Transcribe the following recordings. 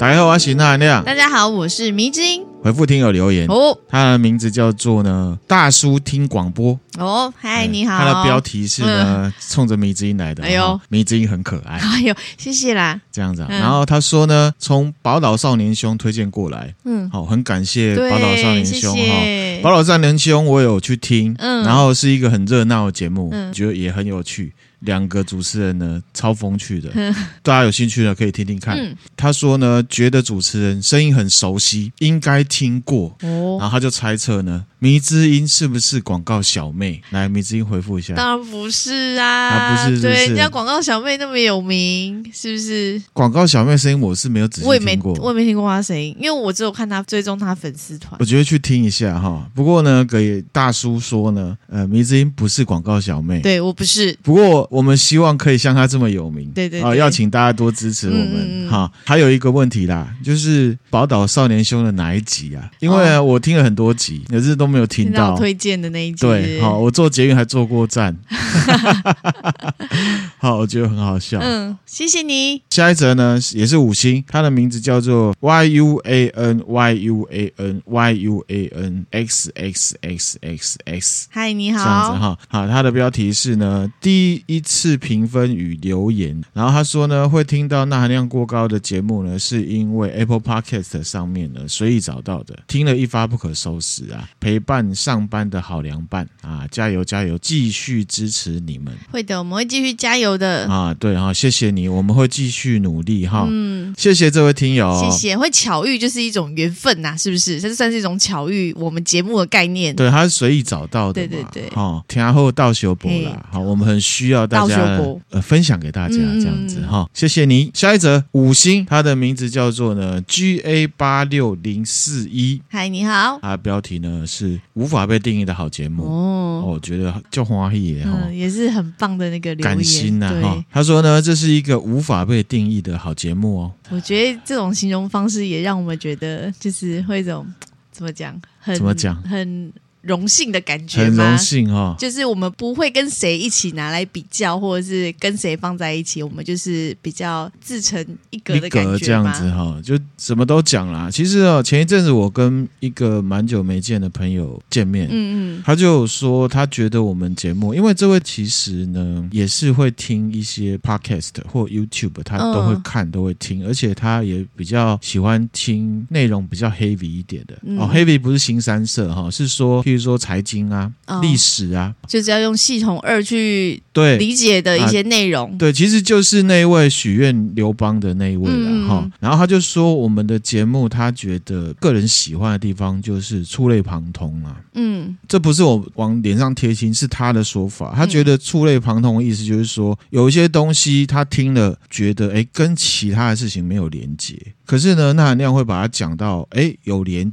大家好，我是那含亮。大家好，我是迷之音。回复听友留言。哦，他的名字叫做呢大叔听广播。哦，嗨，你好。他的标题是呢冲着迷之音来的，哎呦，迷之音很可爱，哎呦，谢谢啦。这样子，然后他说呢，从宝岛少年兄推荐过来，嗯，好，很感谢宝岛少年兄哈，宝岛少年兄我有去听，嗯，然后是一个很热闹的节目，觉得也很有趣。两个主持人呢，超风趣的，大家有兴趣的可以听听看。嗯、他说呢，觉得主持人声音很熟悉，应该听过。哦，然后他就猜测呢。迷之音是不是广告小妹？来，迷之音回复一下。当然不是啊，啊不是，是，是，对，人家广告小妹那么有名，是不是？广告小妹声音我是没有仔细听过，我也没，我也没听过她声音，因为我只有看她追踪她粉丝团。我觉得去听一下哈。不过呢，给大叔说呢，呃，迷之音不是广告小妹，对我不是。不过我们希望可以像她这么有名，对对，对，啊，要请大家多支持我们哈。还有一个问题啦，就是宝岛少年兄的哪一集啊？因为我听了很多集，可是都没有听到。推荐的那一集，对，好，我做捷运还坐过站，好，我觉得很好笑。嗯，谢谢你。下一则呢也是五星，它的名字叫做 Y U A N Y U A N Y U A N X X X X X。嗨，你好。这样子哈，好，它的标题是呢第一次评分与留言，然后他说呢会听到钠含量过高的节目呢，是因为 Apple Podcast 上面呢随意找到的，听了一发不可收拾啊，陪伴上班的好凉拌啊，加油加油，继续支持你们。会的，我们会继续加油的啊。对哈，谢谢你，我们会继续努力哈。嗯，谢谢这位听友，谢谢。会巧遇就是一种缘分呐，是不是？这算是一种巧遇，我们节目的概念。对，他是随意找到的。对对对。好，天后道修博啦。好，我们很需要大家呃分享给大家这样子哈。谢谢你。下一则五星，他的名字叫做呢 G A 八六零四一。嗨，你好。他的标题呢是无法被定义的好节目哦，我觉得叫花艺也好，也是很棒的那个留言感心呐哈。他说呢，这是一个无法被定义的好节目哦。我觉得这种形容方式也让我们觉得就是会一种怎么讲，很怎么讲，很。荣幸的感觉很荣幸哈、哦，就是我们不会跟谁一起拿来比较，或者是跟谁放在一起，我们就是比较自成一格的感觉，这样子哈，就什么都讲啦。其实哦，前一阵子我跟一个蛮久没见的朋友见面，嗯嗯，他就说他觉得我们节目，因为这位其实呢也是会听一些 podcast 或 YouTube，他都会看、嗯、都会听，而且他也比较喜欢听内容比较 heavy 一点的、嗯、哦，heavy 不是新三色哈，是说。比如说财经啊、哦、历史啊，就是要用系统二去对理解的一些内容。对，其实就是那一位许愿刘邦的那一位了哈。嗯、然后他就说，我们的节目他觉得个人喜欢的地方就是触类旁通啊。嗯，这不是我往脸上贴金，是他的说法。他觉得触类旁通的意思就是说，有一些东西他听了觉得哎，跟其他的事情没有连接，可是呢，那含量会把它讲到哎有连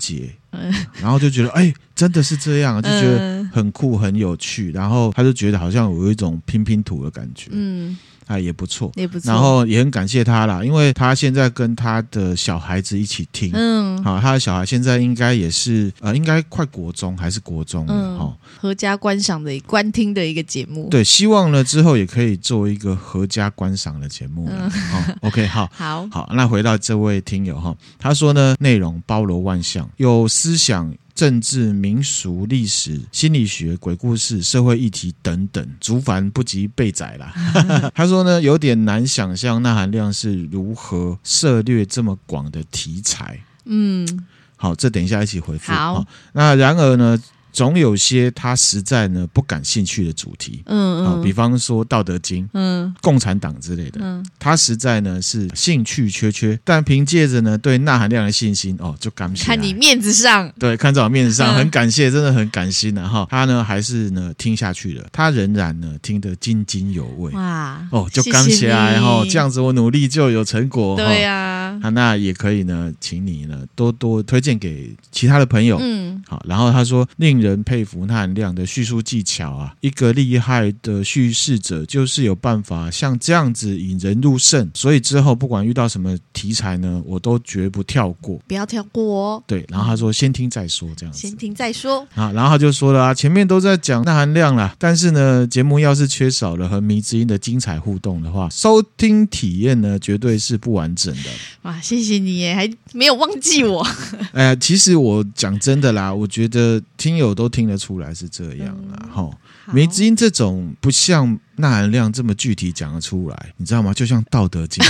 结。然后就觉得，哎，真的是这样，就觉得很酷、很有趣。然后他就觉得好像有一种拼拼图的感觉。嗯。啊，也不错，也不错。然后也很感谢他啦，因为他现在跟他的小孩子一起听，嗯，好，他的小孩现在应该也是呃，应该快国中还是国中，嗯，好，合家观赏的观听的一个节目，对，希望呢之后也可以做一个合家观赏的节目，嗯，好，OK，好，好，好，那回到这位听友哈，他说呢，内容包罗万象，有思想。政治、民俗、历史、心理学、鬼故事、社会议题等等，竹繁不及被宰啦。他说呢，有点难想象那含量是如何涉猎这么广的题材。嗯，好，这等一下一起回复。好，那然而呢？总有些他实在呢不感兴趣的主题，嗯嗯，比方说《道德经》，嗯，共产党之类的，嗯，他实在呢是兴趣缺缺，但凭借着呢对钠含量的信心，哦，就感谢。看你面子上，对，看在我面子上，很感谢，真的很感心的哈。他呢还是呢听下去了，他仍然呢听得津津有味。哇，哦，就感谢啊，然后这样子我努力就有成果。对呀，那也可以呢，请你呢多多推荐给其他的朋友。嗯，好，然后他说令人。人佩服那含量的叙述技巧啊！一个厉害的叙事者，就是有办法像这样子引人入胜。所以之后不管遇到什么题材呢，我都绝不跳过，不要跳过哦。对，然后他说先听再说，这样子。先听再说啊，然后他就说了啊，前面都在讲那含量啦，但是呢，节目要是缺少了和迷之音的精彩互动的话，收听体验呢，绝对是不完整的。哇，谢谢你耶，还没有忘记我。哎呀，其实我讲真的啦，我觉得听友都听得出来是这样啦。哈、嗯，迷之音这种不像那含量这么具体讲得出来，你知道吗？就像道德经，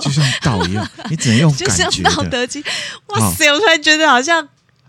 就像道一样，你只能用 感觉的。就像道德经，哇塞，我突然觉得好像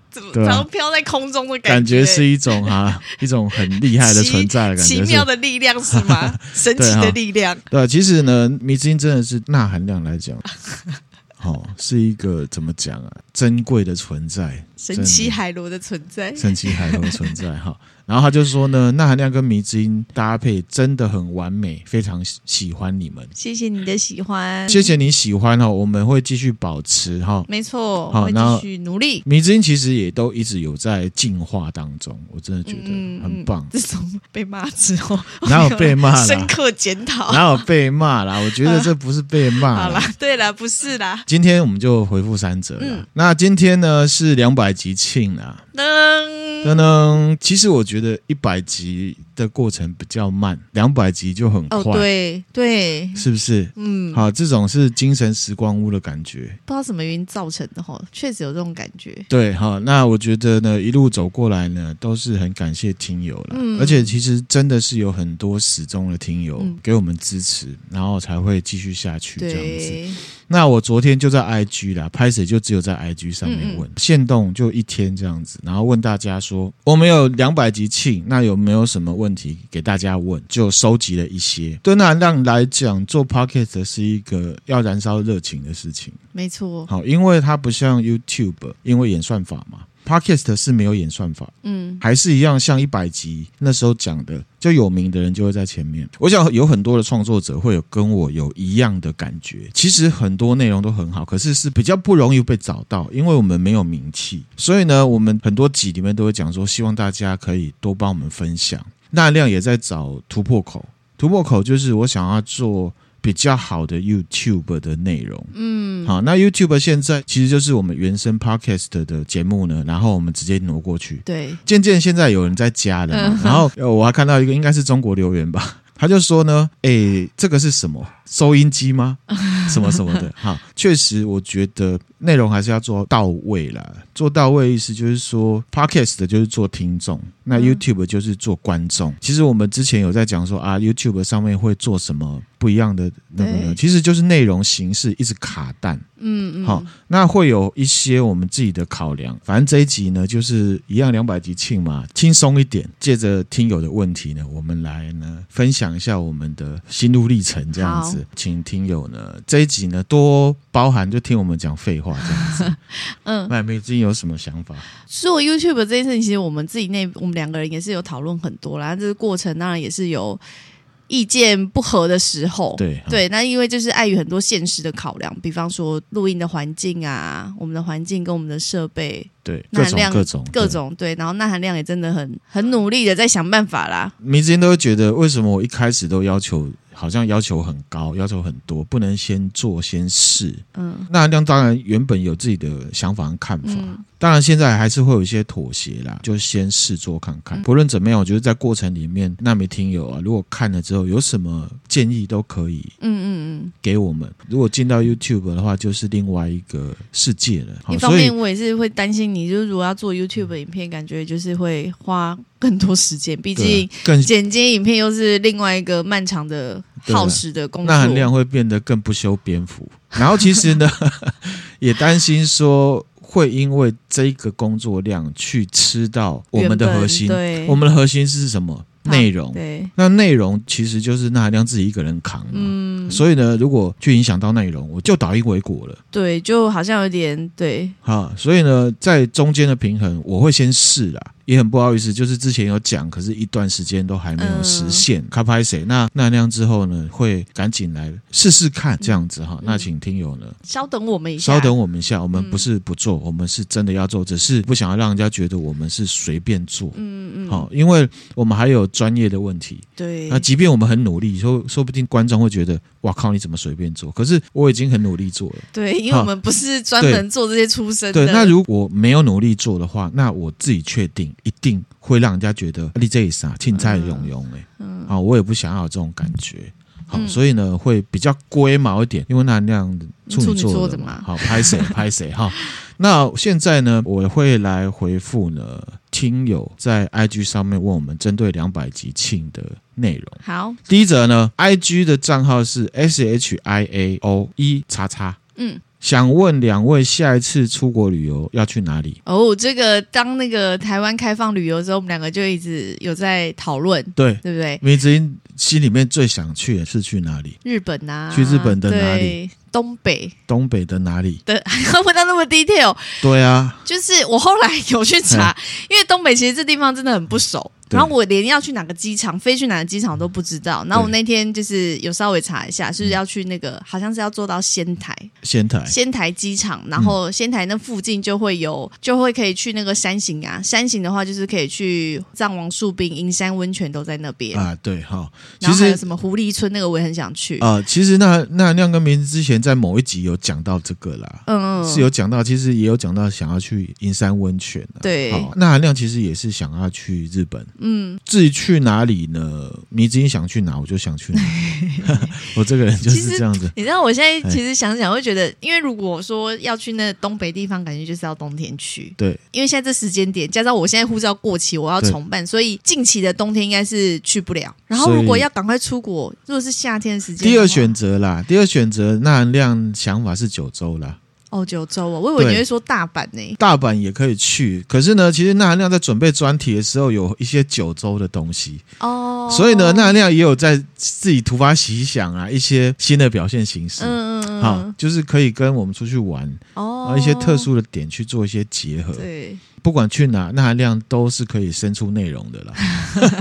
怎么然后飘在空中的感觉，感觉是一种哈、啊，一种很厉害的存在的感觉，奇妙的力量是吗？神奇的力量。对，对，其实呢，迷之音真的是那含量来讲。哦，是一个怎么讲啊？珍贵的存在，神奇海螺的存在，神奇海螺的存在哈。然后他就说呢，那含量跟迷之音搭配真的很完美，非常喜欢你们。谢谢你的喜欢，谢谢你喜欢哈，我们会继续保持哈，没错，好，继续努力。迷之音其实也都一直有在进化当中，我真的觉得很棒。自从被骂之后，哪有被骂？深刻检讨，哪有被骂啦？我觉得这不是被骂。好啦，对了，不是啦。今天我们就回复三折了。嗯、那今天呢是两百集庆啊。噔噔噔，其实我觉得一百集的过程比较慢，两百集就很快。哦，对对，是不是？嗯，好，这种是精神时光屋的感觉，不知道什么原因造成的哈，确实有这种感觉。对，好，那我觉得呢，一路走过来呢，都是很感谢听友了，嗯、而且其实真的是有很多始终的听友给我们支持，嗯、然后才会继续下去这样子。那我昨天就在 IG 啦，拍摄就只有在 IG 上面问，限动就一天这样子，然后问大家说，我们有两百集庆，那有没有什么问题给大家问？就收集了一些。对那含量来讲，做 Podcast 是一个要燃烧热情的事情，没错。好，因为它不像 YouTube，因为演算法嘛。Podcast 是没有演算法，嗯，还是一样像一百集那时候讲的，就有名的人就会在前面。我想有很多的创作者会有跟我有一样的感觉。其实很多内容都很好，可是是比较不容易被找到，因为我们没有名气。所以呢，我们很多集里面都会讲说，希望大家可以多帮我们分享。那含量也在找突破口，突破口就是我想要做。比较好的 YouTube 的内容，嗯，好，那 YouTube 现在其实就是我们原生 Podcast 的节目呢，然后我们直接挪过去，对，渐渐现在有人在加了嘛，嗯、然后我还看到一个应该是中国留言吧，他就说呢，诶，这个是什么？收音机吗？什么什么的？哈，确实，我觉得内容还是要做到位啦。做到位意思就是说，Podcast 的就是做听众，那 YouTube 就是做观众。嗯、其实我们之前有在讲说啊，YouTube 上面会做什么不一样的那个呢？其实就是内容形式一直卡蛋。嗯嗯。好，那会有一些我们自己的考量。反正这一集呢，就是一样两百集庆嘛，轻松一点。借着听友的问题呢，我们来呢分享一下我们的心路历程，这样子。请听友呢这一集呢多包含，就听我们讲废话这样子。嗯，那迷之音有什么想法？做 YouTube 这件事情，其实我们自己那我们两个人也是有讨论很多啦。这个过程当然也是有意见不合的时候。对对，那因为就是碍于很多现实的考量，比方说录音的环境啊，我们的环境跟我们的设备，对，各种各种各种对，然后那含量也真的很很努力的在想办法啦。明之音都会觉得，为什么我一开始都要求？好像要求很高，要求很多，不能先做先试。嗯，那含量当然原本有自己的想法和看法。嗯当然，现在还是会有一些妥协啦，就先试做看看。不论怎么样，我觉得在过程里面，那没听友啊，如果看了之后有什么建议，都可以，嗯嗯嗯，给我们。如果进到 YouTube 的话，就是另外一个世界了。一方面，我也是会担心你，就是如果要做 YouTube 影片，感觉就是会花更多时间，毕竟更剪接影片又是另外一个漫长的、耗时的工作，那含量会变得更不修边幅。然后，其实呢，也担心说。会因为这个工作量去吃到我们的核心，对我们的核心是什么？内容。对，那内容其实就是那含量自己一个人扛。嗯，所以呢，如果去影响到内容，我就倒因为果了。对，就好像有点对。好，所以呢，在中间的平衡，我会先试啦。也很不好意思，就是之前有讲，可是一段时间都还没有实现。卡拍谁？那那那样之后呢，会赶紧来试试看这样子哈。那请听友呢，稍等我们一下，稍等我们一下。我们不是不做，我们是真的要做，只是不想要让人家觉得我们是随便做。嗯嗯。好，因为我们还有专业的问题。对。那即便我们很努力，说说不定观众会觉得，哇靠，你怎么随便做？可是我已经很努力做了。对，因为我们不是专门做这些出身的。对，那如果没有努力做的话，那我自己确定一定会让人家觉得你这一啥青菜茸茸哎，嗯，啊，我也不想要有这种感觉，好，所以呢会比较龟毛一点，因为那那样处女座的嘛，好拍谁 拍谁哈。那现在呢，我会来回复呢听友在 IG 上面问我们针对两百集庆的内容。好，第一则呢，IG 的账号是 S H I A O 一叉叉，嗯。想问两位，下一次出国旅游要去哪里？哦，这个当那个台湾开放旅游之后，我们两个就一直有在讨论，对对不对？明子英心里面最想去的是去哪里？日本呐、啊，去日本的哪里？东北，东北的哪里？对，还 问到那么 detail？对啊，就是我后来有去查，因为东北其实这地方真的很不熟。然后我连要去哪个机场，飞去哪个机场都不知道。然后我那天就是有稍微查一下，是要去那个，好像是要坐到仙台，仙台，仙台机场。然后仙台那附近就会有，就会可以去那个山形啊。山形的话，就是可以去藏王树冰、银山温泉都在那边啊。对，哈。然后还有什么狐狸村，那个我也很想去啊。其实那那亮哥名字之前在某一集有讲到这个啦，嗯嗯，是有讲到，其实也有讲到想要去银山温泉。对，那韩亮其实也是想要去日本，嗯，至于。去哪里呢？你自己想去哪，我就想去哪。我这个人就是这样子。你知道，我现在其实想想，会觉得，因为如果说要去那东北地方，感觉就是要冬天去。对，因为现在这时间点，加上我现在护照过期，我要重办，所以近期的冬天应该是去不了。然后，如果要赶快出国，如果是夏天的时间，第二选择啦，第二选择，那亮想法是九州啦。哦，九州哦，我以为你会说大阪呢。大阪也可以去，可是呢，其实那含亮在准备专题的时候，有一些九州的东西。哦，所以呢，那含亮也有在自己突发奇想啊，一些新的表现形式，嗯，好，就是可以跟我们出去玩哦，一些特殊的点去做一些结合，对。不管去哪，那含量都是可以生出内容的啦。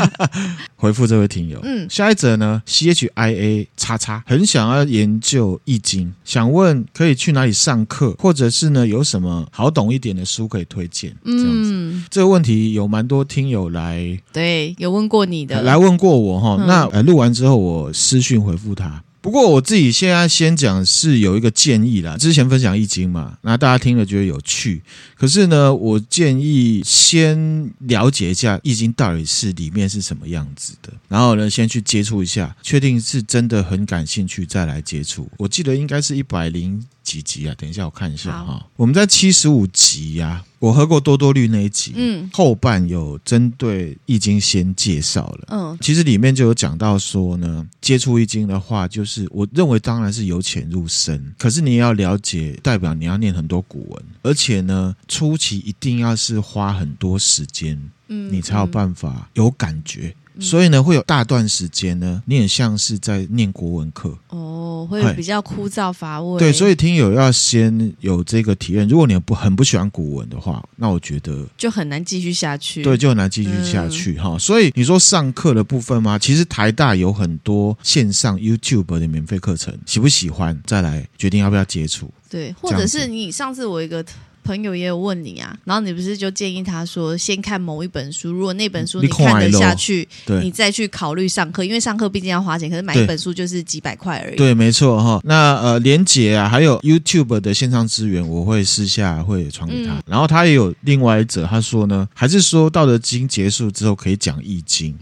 回复这位听友，嗯，下一则呢，C H I A 叉叉很想要研究易经，想问可以去哪里上课，或者是呢有什么好懂一点的书可以推荐？这样子，嗯，这个问题有蛮多听友来，对，有问过你的，来问过我哈。嗯、那呃录完之后，我私讯回复他。不过我自己现在先讲是有一个建议啦，之前分享易经嘛，那大家听了觉得有趣，可是呢，我建议先了解一下易经到底是里面是什么样子的，然后呢，先去接触一下，确定是真的很感兴趣再来接触。我记得应该是一百零。几集啊？等一下，我看一下哈。好我们在七十五集呀、啊，我喝过多多绿那一集，嗯，后半有针对易经先介绍了，嗯，其实里面就有讲到说呢，接触易经的话，就是我认为当然是由浅入深，可是你也要了解，代表你要念很多古文，而且呢，初期一定要是花很多时间，嗯，你才有办法有感觉。所以呢，会有大段时间呢，你也像是在念国文课哦，会比较枯燥乏味。对，所以听友要先有这个体验。如果你不很不喜欢古文的话，那我觉得就很难继续下去。对，就很难继续下去哈。嗯、所以你说上课的部分吗？其实台大有很多线上 YouTube 的免费课程，喜不喜欢再来决定要不要接触？对，或者是你上次我一个。朋友也有问你啊，然后你不是就建议他说先看某一本书，如果那本书你看得下去，你，你再去考虑上课，因为上课毕竟要花钱，可是买一本书就是几百块而已。对，没错哈。那呃，连结啊，还有 YouTube 的线上资源，我会私下会传给他。嗯、然后他也有另外一则，他说呢，还是说《道德经》结束之后可以讲《易经》。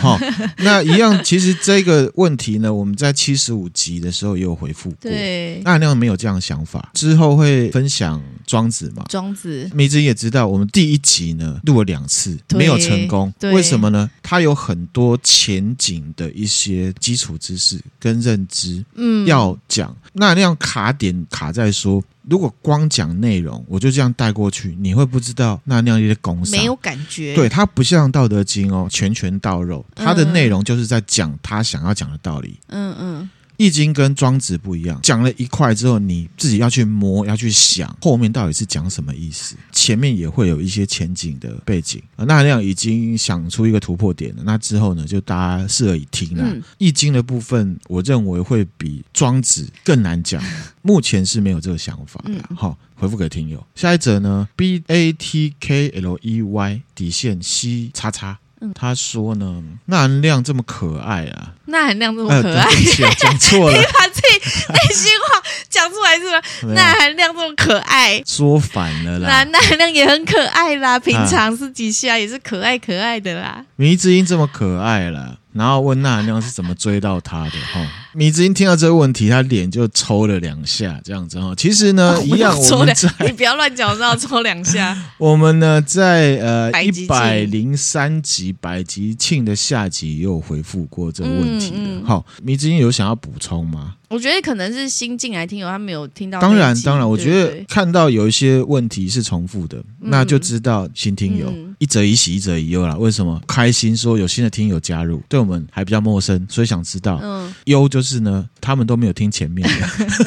好，那一样，其实这个问题呢，我们在七十五集的时候也有回复过。对，那那样没有这样的想法，之后会分享庄子。庄子，梅子也知道，我们第一集呢录了两次没有成功，为什么呢？它有很多前景的一些基础知识跟认知，嗯，要讲。那那样卡点卡在说，如果光讲内容，我就这样带过去，你会不知道那那样一些公式，没有感觉。对，它不像《道德经》哦，拳拳到肉，它的内容就是在讲他想要讲的道理。嗯嗯。易经跟庄子不一样，讲了一块之后，你自己要去摸，要去想后面到底是讲什么意思，前面也会有一些前景的背景啊。那这样已经想出一个突破点了，那之后呢，就大家适而以听了。嗯、易经的部分，我认为会比庄子更难讲，目前是没有这个想法的。好、嗯，回复给听友。下一则呢，B A T K L E Y 底线 C 叉叉。他说呢，纳含亮这么可爱啊，纳含亮这么可爱，呃、讲错了，你把自己内心话讲出来是吧？纳含亮这么可爱，说反了啦，那亮也很可爱啦，平常私底下也是可爱可爱的啦，迷之音这么可爱啦。然后问纳含亮是怎么追到他的哈？米子英听到这个问题，他脸就抽了两下，这样子哈。其实呢，一样我们在 你不要乱讲，我知道抽两下。我们呢，在呃 一百零三集百集庆的下集也有回复过这个问题的。好，米子英有想要补充吗？我觉得可能是新进来听友，他没有听到。当然，当然，我觉得看到有一些问题是重复的，那就知道新听友一则以喜，一则以忧啦。为什么？开心说有新的听友加入，对我们还比较陌生，所以想知道。嗯，忧就是呢，他们都没有听前面的，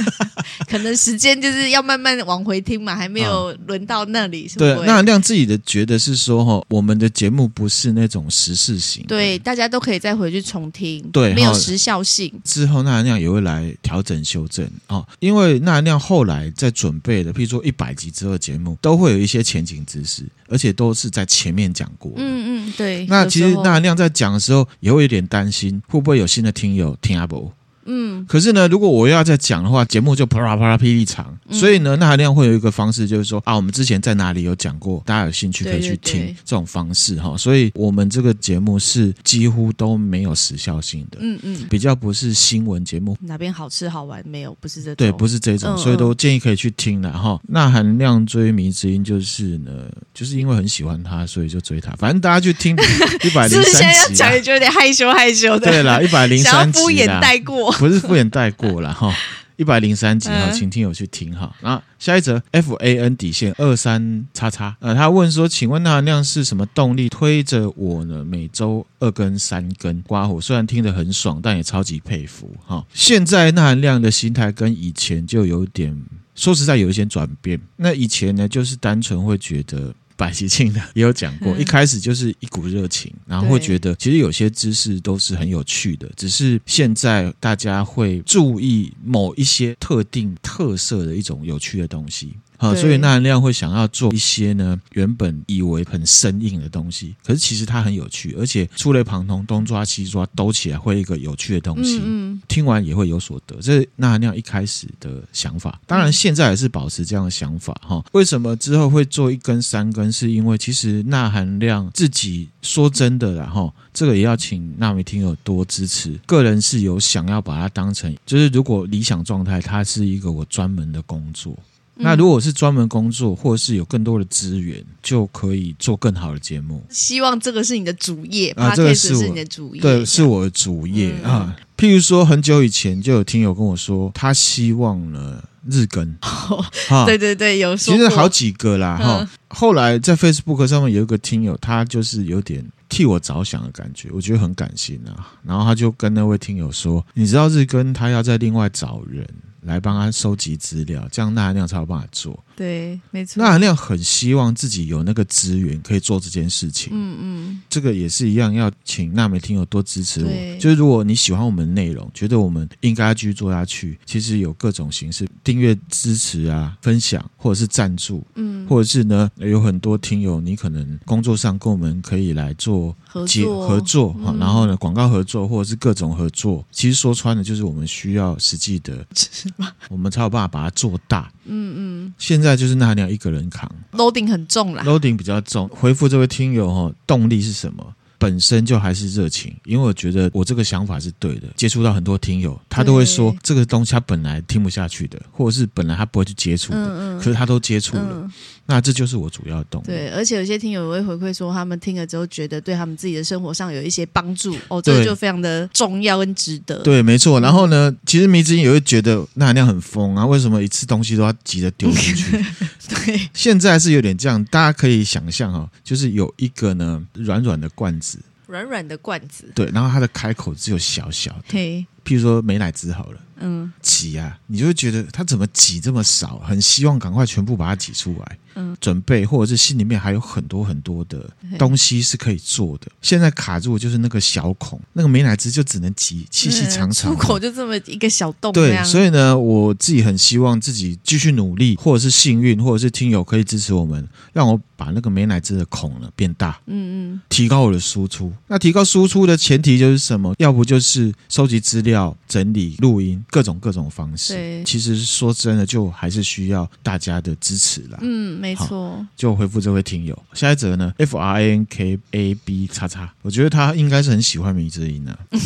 可能时间就是要慢慢往回听嘛，还没有轮到那里。对，那亮自己的觉得是说哈，我们的节目不是那种时事型，对，大家都可以再回去重听，对，没有时效性。之后那亮也会来。调整修正哦，因为那亮后来在准备的，譬如说一百集之后的节目，都会有一些前景知识，而且都是在前面讲过。嗯嗯，对。那其实那亮在讲的时候，也会有点担心，会不会有新的听友听阿伯？嗯，可是呢，如果我要再讲的话，节目就啪啦啪啦霹雳长，所以呢，那含量会有一个方式，就是说啊，我们之前在哪里有讲过，大家有兴趣可以去听这种方式哈。所以我们这个节目是几乎都没有时效性的，嗯嗯，比较不是新闻节目，哪边好吃好玩没有，不是这种，对，不是这种，所以都建议可以去听了哈。那含量追迷之音就是呢，就是因为很喜欢他，所以就追他。反正大家去听 一百零三集，现在要讲也就有点害羞害羞的，对啦，一百零三集，敷衍带过。不是敷衍带过了哈，一百零三集哈，请听友去听哈。然后下一则 F A N 底线二三叉叉，呃，他问说，请问纳含量是什么动力推着我呢？每周二更三更刮胡，虽然听得很爽，但也超级佩服哈。现在纳含量的心态跟以前就有点，说实在有一些转变。那以前呢，就是单纯会觉得。百吉庆的也有讲过，一开始就是一股热情，然后会觉得其实有些知识都是很有趣的，只是现在大家会注意某一些特定特色的一种有趣的东西。好，所以纳含量会想要做一些呢，原本以为很生硬的东西，可是其实它很有趣，而且触类旁通，东抓西抓，兜起来会一个有趣的东西。嗯，听完也会有所得，这是纳含量一开始的想法。当然，现在也是保持这样的想法哈。为什么之后会做一根三根？是因为其实纳含量自己说真的啦，然后这个也要请纳米听友多支持。个人是有想要把它当成，就是如果理想状态，它是一个我专门的工作。那如果是专门工作，或者是有更多的资源，就可以做更好的节目。希望这个是你的主业啊，这个是你的主业，对，是我的主业、嗯、啊。譬如说，很久以前就有听友跟我说，他希望呢日更。哦啊、对对对，有说其实好几个啦哈。嗯、后来在 Facebook 上面有一个听友，他就是有点替我着想的感觉，我觉得很感心啊。然后他就跟那位听友说：“你知道日更他要再另外找人。”来帮他收集资料，这样纳含量才有办法做。对，没错。那韩亮很希望自己有那个资源可以做这件事情。嗯嗯，这个也是一样，要请纳美听友多支持我。就是如果你喜欢我们的内容，觉得我们应该继续做下去，其实有各种形式，订阅支持啊，分享或者是赞助。嗯，或者是呢，有很多听友，你可能工作上跟我们可以来做合作，合作哈，然后呢，广告合作或者是各种合作。其实说穿了，就是我们需要实际的。我们才有办法把它做大。嗯嗯，现在就是那你要一个人扛，loading 很重啦，loading 比较重。回复这位听友哈，动力是什么？本身就还是热情，因为我觉得我这个想法是对的。接触到很多听友，他都会说这个东西他本来听不下去的，或者是本来他不会去接触的，可是他都接触了。那这就是我主要的动力。对，而且有些听友也会回馈说，他们听了之后觉得对他们自己的生活上有一些帮助哦，这个就非常的重要跟值得。对，没错。然后呢，其实迷之音也会觉得那含量很疯啊，为什么一次东西都要急着丢出去？对，现在是有点这样，大家可以想象哈，就是有一个呢软软的罐子。软软的罐子，对，然后它的开口只有小小的，嘿，譬如说美乃滋好了。嗯，挤啊，你就会觉得它怎么挤这么少，很希望赶快全部把它挤出来。嗯，准备或者是心里面还有很多很多的东西是可以做的。现在卡住就是那个小孔，那个美乃滋就只能挤细细长长，出口就这么一个小洞。对，所以呢，我自己很希望自己继续努力，或者是幸运，或者是听友可以支持我们，让我把那个美乃滋的孔呢变大。嗯嗯，提高我的输出。那提高输出的前提就是什么？要不就是收集资料、整理、录音。各种各种方式，对，其实说真的，就还是需要大家的支持啦。嗯，没错。就回复这位听友，下一则呢，F R A N K A B 叉叉，我觉得他应该是很喜欢米之音的。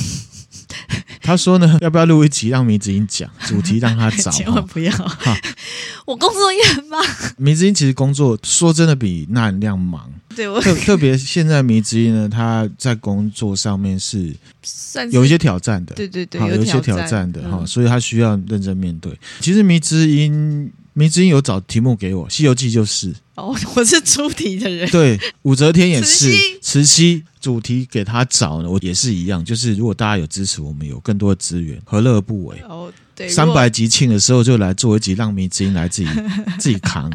他说呢，要不要录一集让迷之音讲主题，让他找？千万不要！我工作也很忙。迷之音其实工作说真的比那含量忙。对，我特特别现在迷之音呢，他在工作上面是有一些挑战的。对对对，有一些挑战的哈，所以他需要认真面对。其实迷之音，迷之音有找题目给我，《西游记》就是。哦，我是出题的人。对，武则天也是。慈禧主题给他找呢，我也是一样。就是如果大家有支持，我们有更多的资源，何乐而不为？哦，对。三百集庆的时候就来做一集，让迷之音来自己 自己扛，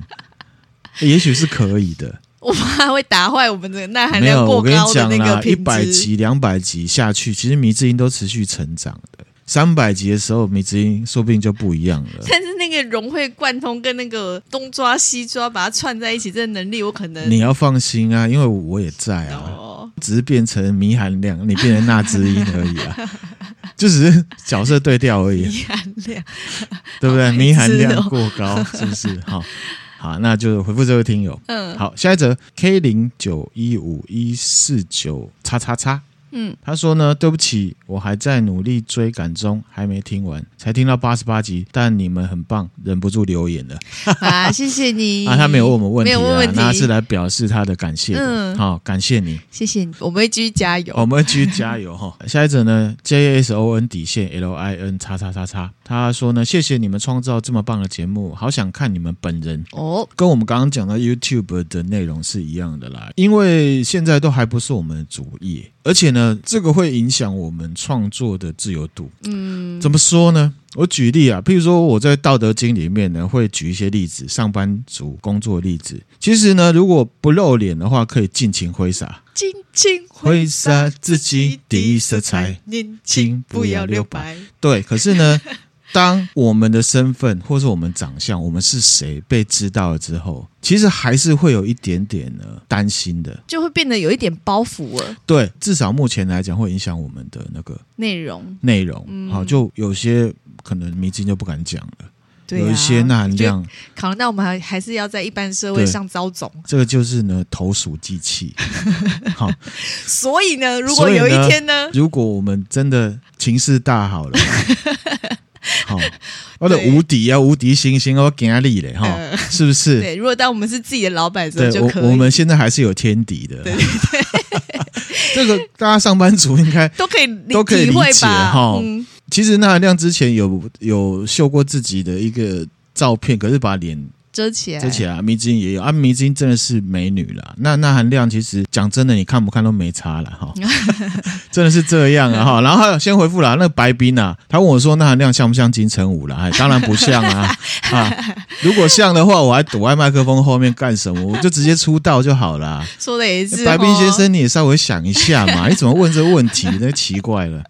也许是可以的。我怕会打坏我们这个钠含量过高的那个。一百集、两百集下去，其实迷之音都持续成长的。三百集的时候，迷之音说不定就不一样了。但是那个融会贯通，跟那个东抓西抓，把它串在一起，这个能力我可能你要放心啊，因为我也在啊，哦、只是变成米含量，你变成那之音而已啊，就只是角色对调而已。镁含量，对不对？米含量过高，是不是？好，好，那就回复这位听友。嗯，好，下一则 K 零九一五一四九叉叉叉。嗯，他说呢，对不起，我还在努力追赶中，还没听完，才听到八十八集，但你们很棒，忍不住留言了。啊，谢谢你。啊，他没有问我们问题啊，没有问题，那是来表示他的感谢的。嗯，好，感谢你，谢谢你，我们会继续加油，我们会继续加油哈。下一者呢，J S O N 底线 L I N 叉叉叉叉，他说呢，谢谢你们创造这么棒的节目，好想看你们本人哦，跟我们刚刚讲的 YouTube 的内容是一样的啦，因为现在都还不是我们的主业。而且呢，这个会影响我们创作的自由度。嗯，怎么说呢？我举例啊，譬如说我在《道德经》里面呢，会举一些例子，上班族工作的例子。其实呢，如果不露脸的话，可以尽情挥洒，尽情挥洒自己的色彩，年轻不要留白。对，可是呢。当我们的身份或是我们长相，我们是谁被知道了之后，其实还是会有一点点呢担心的，就会变得有一点包袱了。对，至少目前来讲会影响我们的那个内容。内容，嗯，好，就有些可能迷津就不敢讲了。对啊，有一些那含量，可能那我们还还是要在一般社会上遭总。这个就是呢投鼠忌器。好，所以呢，如果有一天呢，呢，如果我们真的情势大好了。好 我的无敌啊，无敌星星，我给他力嘞哈，是不是？对，如果当我们是自己的老板，对，我我们现在还是有天敌的。对对对，这个大家上班族应该都可以都可以理解哈。其实钠含量之前有有秀过自己的一个照片，可是把脸。遮起来，遮起来。迷之音也有啊，迷之音真的是美女啦。那那含量其实讲真的，你看不看都没差了哈。真的是这样啊哈。然后先回复了那个白冰啊，他问我说那含量像不像金城武了？哎，当然不像啊 啊！如果像的话，我还躲在麦克风后面干什么？我就直接出道就好了。说的也是。白冰先生，你也稍微想一下嘛，你怎么问这个问题？那奇怪了，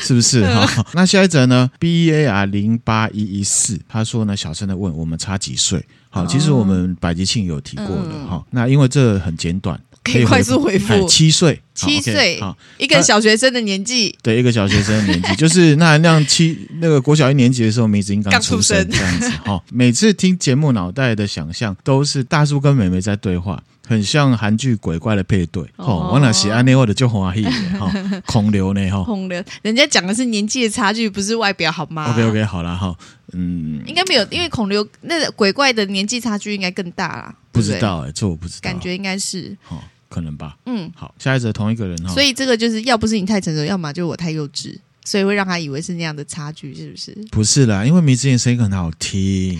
是不是哈？那下一则呢？B A R 零八一一四，他说呢，小声的问我们差几岁？好，其实我们百吉庆有提过的哈、嗯。那因为这很简短，可以快速回复。七岁，七岁，好，一个小学生的年纪。对，一个小学生的年纪，就是那那样七那个国小一年级的时候，梅子英刚出生这样子。哈，每次听节目，脑袋的想象都是大叔跟妹妹在对话。很像韩剧鬼怪的配对，哦，我那是安内或者就欢喜哈，孔刘呢哈，孔刘，人家讲的是年纪的差距，不是外表好吗？OK OK，好了哈，嗯，应该没有，因为孔刘那个鬼怪的年纪差距应该更大啦。不知道哎、欸，这我不知道，感觉应该是，哦，可能吧。嗯，好，下一则同一个人哈，所以这个就是要不是你太成熟，要么就我太幼稚，所以会让他以为是那样的差距，是不是？不是啦，因为迷之音声音很好听。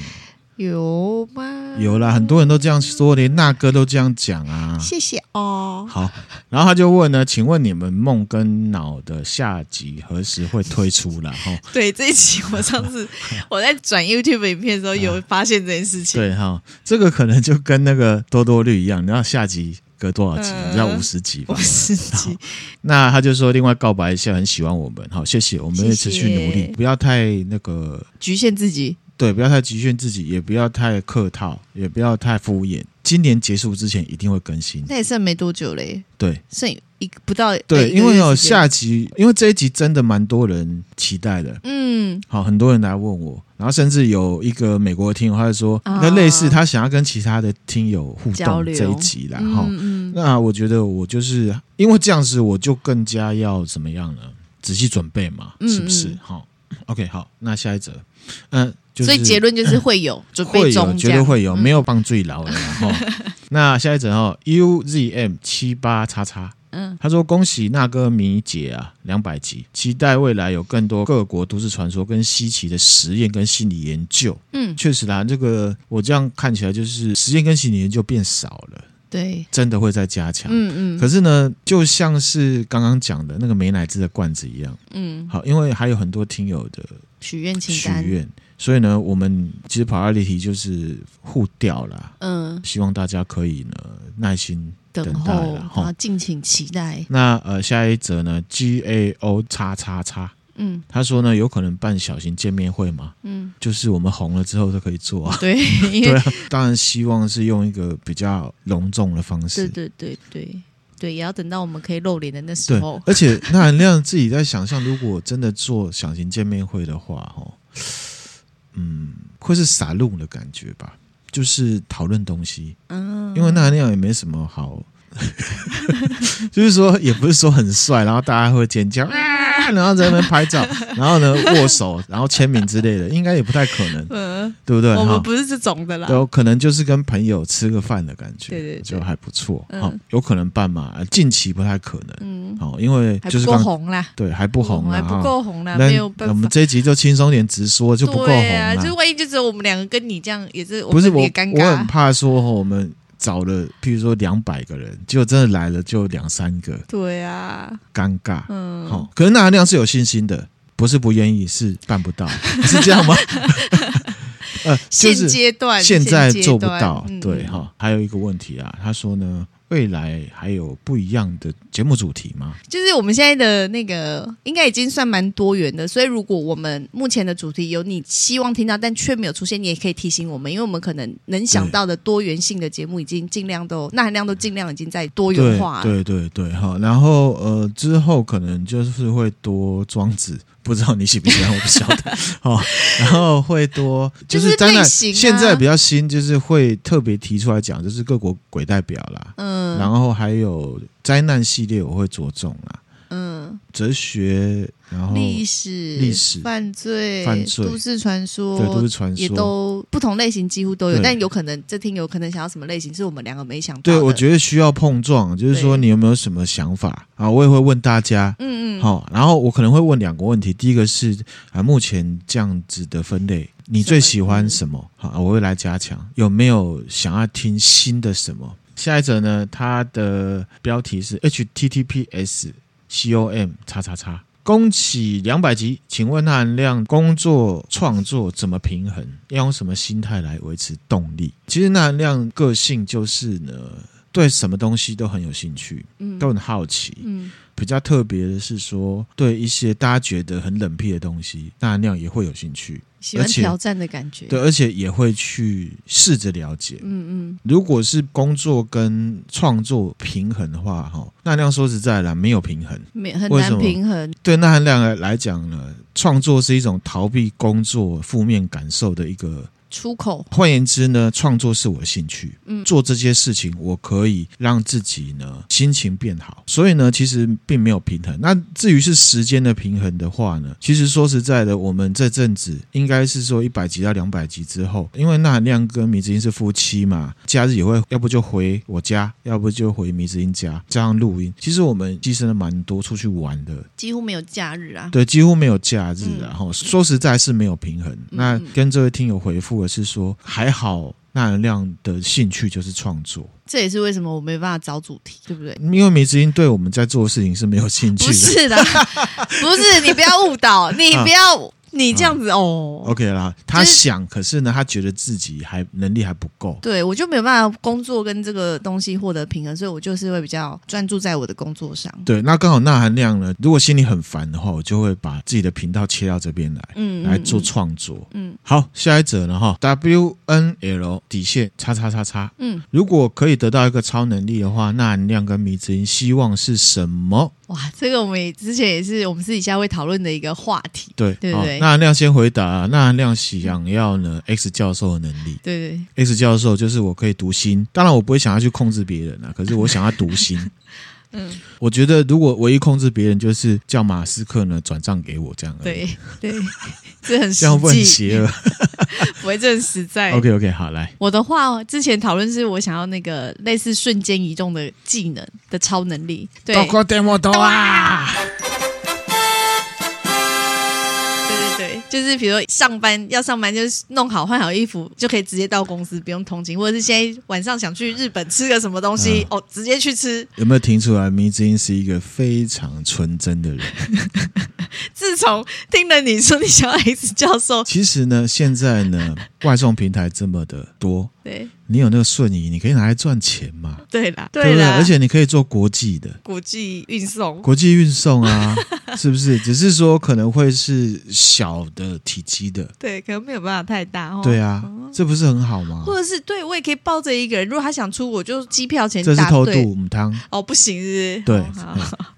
有吗？有啦，很多人都这样说，连那哥都这样讲啊。谢谢哦。好，然后他就问呢，请问你们梦跟脑的下集何时会推出啦？哈，对，这一集我上次 我在转 YouTube 影片的时候有发现这件事情。对哈，这个可能就跟那个多多绿一样，你知道下集隔多少集？你知道五十集吧？五十集。那他就说，另外告白一下，很喜欢我们，好，谢谢，我们会持续努力，不要太那个局限自己。对，不要太局限自己，也不要太客套，也不要太敷衍。今年结束之前一定会更新。那也剩没多久嘞。对，剩一不到。对，因为有下集，因为这一集真的蛮多人期待的。嗯，好，很多人来问我，然后甚至有一个美国的听友，他就说，那、啊、类似他想要跟其他的听友互动这一集啦。哈、嗯嗯，那我觉得我就是因为这样子，我就更加要怎么样呢？仔细准备嘛，是不是？好、，OK，好，那下一则，嗯。就是、所以结论就是会有，就会有，绝对会有，没有帮最牢的。然后，那下一则哦，UZM 七八叉叉，嗯，他说恭喜那哥米姐啊，两百集，期待未来有更多各国都市传说跟稀奇的实验跟心理研究。嗯，确实啦，这个我这样看起来就是实验跟心理研究变少了，对，真的会再加强。嗯嗯。可是呢，就像是刚刚讲的那个美乃滋的罐子一样，嗯，好，因为还有很多听友的许愿清单。许愿。所以呢，我们其实跑阿力题就是互调啦，嗯，希望大家可以呢耐心等待了哈，敬请期待。那呃，下一则呢，G A O 叉叉叉，嗯，他说呢，有可能办小型见面会嘛，嗯，就是我们红了之后就可以做啊，对，对啊，当然希望是用一个比较隆重的方式，对对对对对，也要等到我们可以露脸的那时候。而且那含量自己在想象，如果真的做小型见面会的话，哈。嗯，会是撒弄的感觉吧，就是讨论东西，嗯，因为那那样也没什么好，就是说也不是说很帅，然后大家会尖叫。然后在那边拍照，然后呢握手，然后签名之类的，应该也不太可能，嗯，对不对？我们不是这种的啦，有可能就是跟朋友吃个饭的感觉，对对，对，就还不错。好、嗯，有可能办嘛？近期不太可能，嗯，好，因为就是刚红啦，对，还不红啦，还不够红啦，没有办法。我们这一集就轻松点，直说就不够红啦。就万一就只有我们两个跟你这样，也是不是我也尴尬？我很怕说我们。找了，譬如说两百个人，结果真的来了就两三个，对啊，尴尬。嗯，好，可是那量是有信心的，不是不愿意，是办不到，是这样吗？呃，就是、现阶段现在做不到，嗯、对哈。还有一个问题啊，他说呢。未来还有不一样的节目主题吗？就是我们现在的那个，应该已经算蛮多元的。所以，如果我们目前的主题有你希望听到，但却没有出现，你也可以提醒我们，因为我们可能能想到的多元性的节目，已经尽量都那含量都尽量已经在多元化了。对对对，哈。然后呃，之后可能就是会多庄子。不知道你喜不喜欢，我不晓得 哦。然后会多，就是灾难现在比较新，就是会特别提出来讲，就是各国鬼代表啦，嗯，然后还有灾难系列，我会着重啦。嗯，哲学，然后历史、历史、犯罪、犯罪、都市传说，对，都市传说。也都不同类型几乎都有，但有可能这听有可能想要什么类型，是我们两个没想到。对，我觉得需要碰撞，就是说你有没有什么想法？啊？我也会问大家，嗯嗯，好，然后我可能会问两个问题，第一个是啊，目前这样子的分类，你最喜欢什么？好，我会来加强，有没有想要听新的什么？下一则呢，它的标题是 HTTPS。Com 叉叉叉，恭喜两百集，请问钠含量工作创作怎么平衡？要用什么心态来维持动力？其实那含量个性就是呢，对什么东西都很有兴趣，嗯，都很好奇，嗯。比较特别的是说，对一些大家觉得很冷僻的东西，那含量也会有兴趣，喜欢挑战的感觉。对，而且也会去试着了解。嗯嗯。如果是工作跟创作平衡的话，哈，钠含量说实在的，没有平衡，没很难平衡。对那含量来来讲呢，创作是一种逃避工作负面感受的一个。出口。换言之呢，创作是我的兴趣。嗯，做这些事情，我可以让自己呢心情变好。所以呢，其实并没有平衡。那至于是时间的平衡的话呢，其实说实在的，我们这阵子应该是说一百集到两百集之后，因为那含亮跟米子英是夫妻嘛，假日也会，要不就回我家，要不就回米子英家，这样录音。其实我们牺牲了蛮多出去玩的，几乎没有假日啊。对，几乎没有假日啊。然后、嗯、说实在是没有平衡。那跟这位听友回复。酷的是说，还好那能量的兴趣就是创作。这也是为什么我没办法找主题，对不对？因为迷之音对我们在做的事情是没有兴趣的。不是的，不是，你不要误导，你不要。啊你这样子哦，OK 啦。他想，就是、可是呢，他觉得自己还能力还不够。对，我就没有办法工作跟这个东西获得平衡，所以我就是会比较专注在我的工作上。对，那刚好钠含量呢，如果心里很烦的话，我就会把自己的频道切到这边来，嗯，来做创作。嗯，好，下一则呢，哈，W N L 底线叉叉叉叉。嗯，如果可以得到一个超能力的话，钠含量跟迷之音希望是什么？哇，这个我们之前也是我们私底下会讨论的一个话题，对对不对？钠含量先回答，钠含量想要呢？X 教授的能力，对对，X 教授就是我可以读心，当然我不会想要去控制别人啊，可是我想要读心。嗯，我觉得如果唯一控制别人，就是叫马斯克呢转账给我这样。对对，这很实际，这样不很邪恶，不会这很实在。OK OK，好来，我的话之前讨论是我想要那个类似瞬间移动的技能的超能力。对，啊。就是比如说上班要上班，就是弄好换好衣服就可以直接到公司，不用通勤，或者是现在晚上想去日本吃个什么东西，啊、哦，直接去吃。有没有听出来？迷之音是一个非常纯真的人。自从听了你说你想要 X 教授，其实呢，现在呢，外送平台这么的多，对。你有那个瞬移，你可以拿来赚钱嘛？对啦，对不对，而且你可以做国际的国际运送，国际运送啊，是不是？只是说可能会是小的体积的，对，可能没有办法太大哦。对啊，这不是很好吗？或者是对我也可以抱着一个人，如果他想出国，就机票钱。这是偷渡母汤哦，不行是不是？对，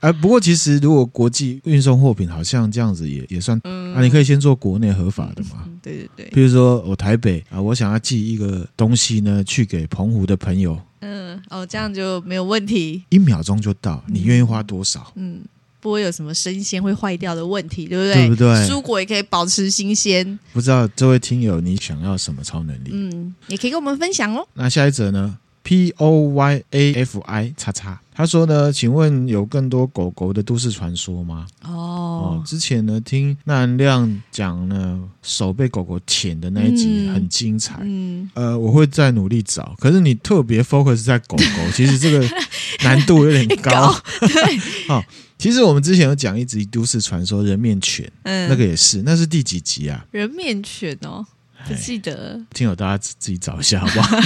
哎，不过其实如果国际运送货品，好像这样子也也算啊，你可以先做国内合法的嘛。对对对，比如说我台北啊，我想要寄一个东西呢。去给澎湖的朋友，嗯，哦，这样就没有问题，一秒钟就到。你愿意花多少？嗯，不会有什么生鲜会坏掉的问题，对不对？对不对？蔬果也可以保持新鲜。不知道这位听友你想要什么超能力？嗯，也可以跟我们分享哦。那下一则呢？P O Y A F I 叉叉。他说呢，请问有更多狗狗的都市传说吗？哦，哦，之前呢听钠含量讲呢，手被狗狗舔的那一集很精彩。嗯，嗯呃，我会再努力找。可是你特别 focus 在狗狗，其实这个难度有点高。高 对，好、哦，其实我们之前有讲一集都市传说人面犬，嗯，那个也是，那是第几集啊？人面犬哦。不记得，听友大家自己找一下好不好？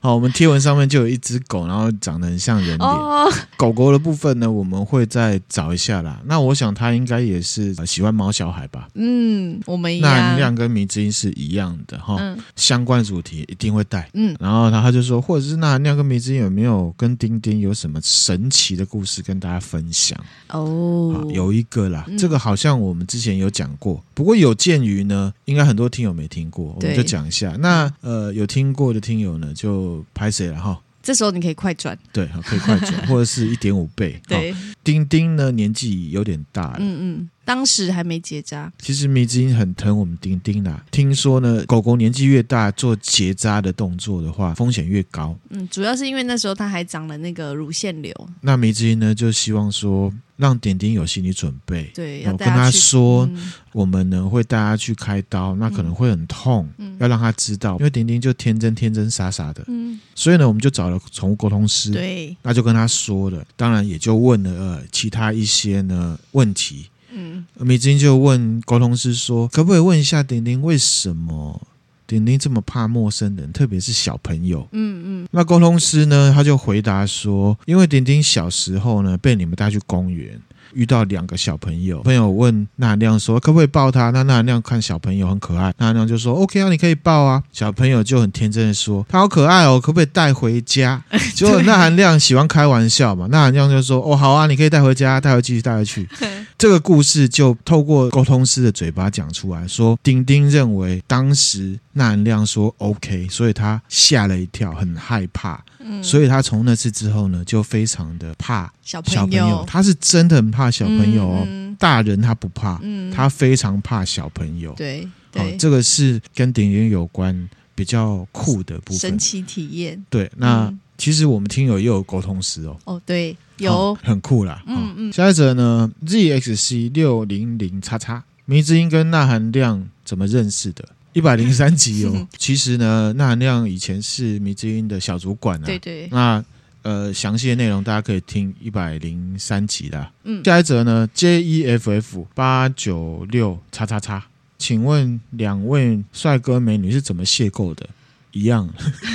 好，我们贴文上面就有一只狗，然后长得很像人脸。Oh. 狗狗的部分呢，我们会再找一下啦。那我想它应该也是喜欢猫小孩吧？嗯，我们一样。钠含量跟迷之音是一样的哈，嗯、相关主题一定会带。嗯，然后他就说，或者是钠含量跟迷之音有没有跟丁丁有什么神奇的故事跟大家分享？哦，有一个啦，嗯、这个好像我们之前有讲过，不过有鉴于呢，应该很多听友没听过。我们就讲一下，那呃有听过的听友呢，就拍谁了哈？这时候你可以快转，对，可以快转，或者是一点五倍。对，丁丁呢年纪有点大了，嗯嗯。当时还没结扎，其实迷之音很疼我们丁丁啦。听说呢，狗狗年纪越大，做结扎的动作的话，风险越高。嗯，主要是因为那时候它还长了那个乳腺瘤。那迷之音呢，就希望说让丁丁有心理准备。对，要跟他说，嗯、我们呢会带他去开刀，那可能会很痛，嗯、要让他知道，因为丁丁就天真天真傻傻的。嗯，所以呢，我们就找了宠物沟通师。对，那就跟他说了，当然也就问了呃其他一些呢问题。嗯，米津就问沟通师说：“可不可以问一下丁丁，为什么丁丁这么怕陌生人，特别是小朋友？”嗯嗯，那沟通师呢，他就回答说：“因为丁丁小时候呢，被你们带去公园。”遇到两个小朋友，朋友问钠含量说可不可以抱他？那钠含量看小朋友很可爱，钠含量就说 OK 啊，你可以抱啊。小朋友就很天真的说他好可爱哦，可不可以带回家？结果钠含亮喜欢开玩笑嘛，钠含亮就说哦好啊，你可以带回家，带回去，带回去。这个故事就透过沟通师的嘴巴讲出来说，丁丁认为当时钠含亮说 OK，所以他吓了一跳，很害怕。所以他从那次之后呢，就非常的怕小朋友。他是真的很怕小朋友哦，大人他不怕，嗯、他非常怕小朋友。对，对哦，这个是跟丁丁有关比较酷的部分，神奇体验。对，那、嗯、其实我们听友也有沟通师哦。哦，对，有、哦、很酷啦。嗯嗯。下一则呢，ZXC 六零零叉叉迷之音跟钠含量怎么认识的？一百零三集哦。其实呢，那含量以前是迷之音的小主管啊。对对。那呃，详细的内容大家可以听一百零三集的。嗯。下一则呢，J E F F 八九六叉叉叉，请问两位帅哥美女是怎么邂逅的？一样，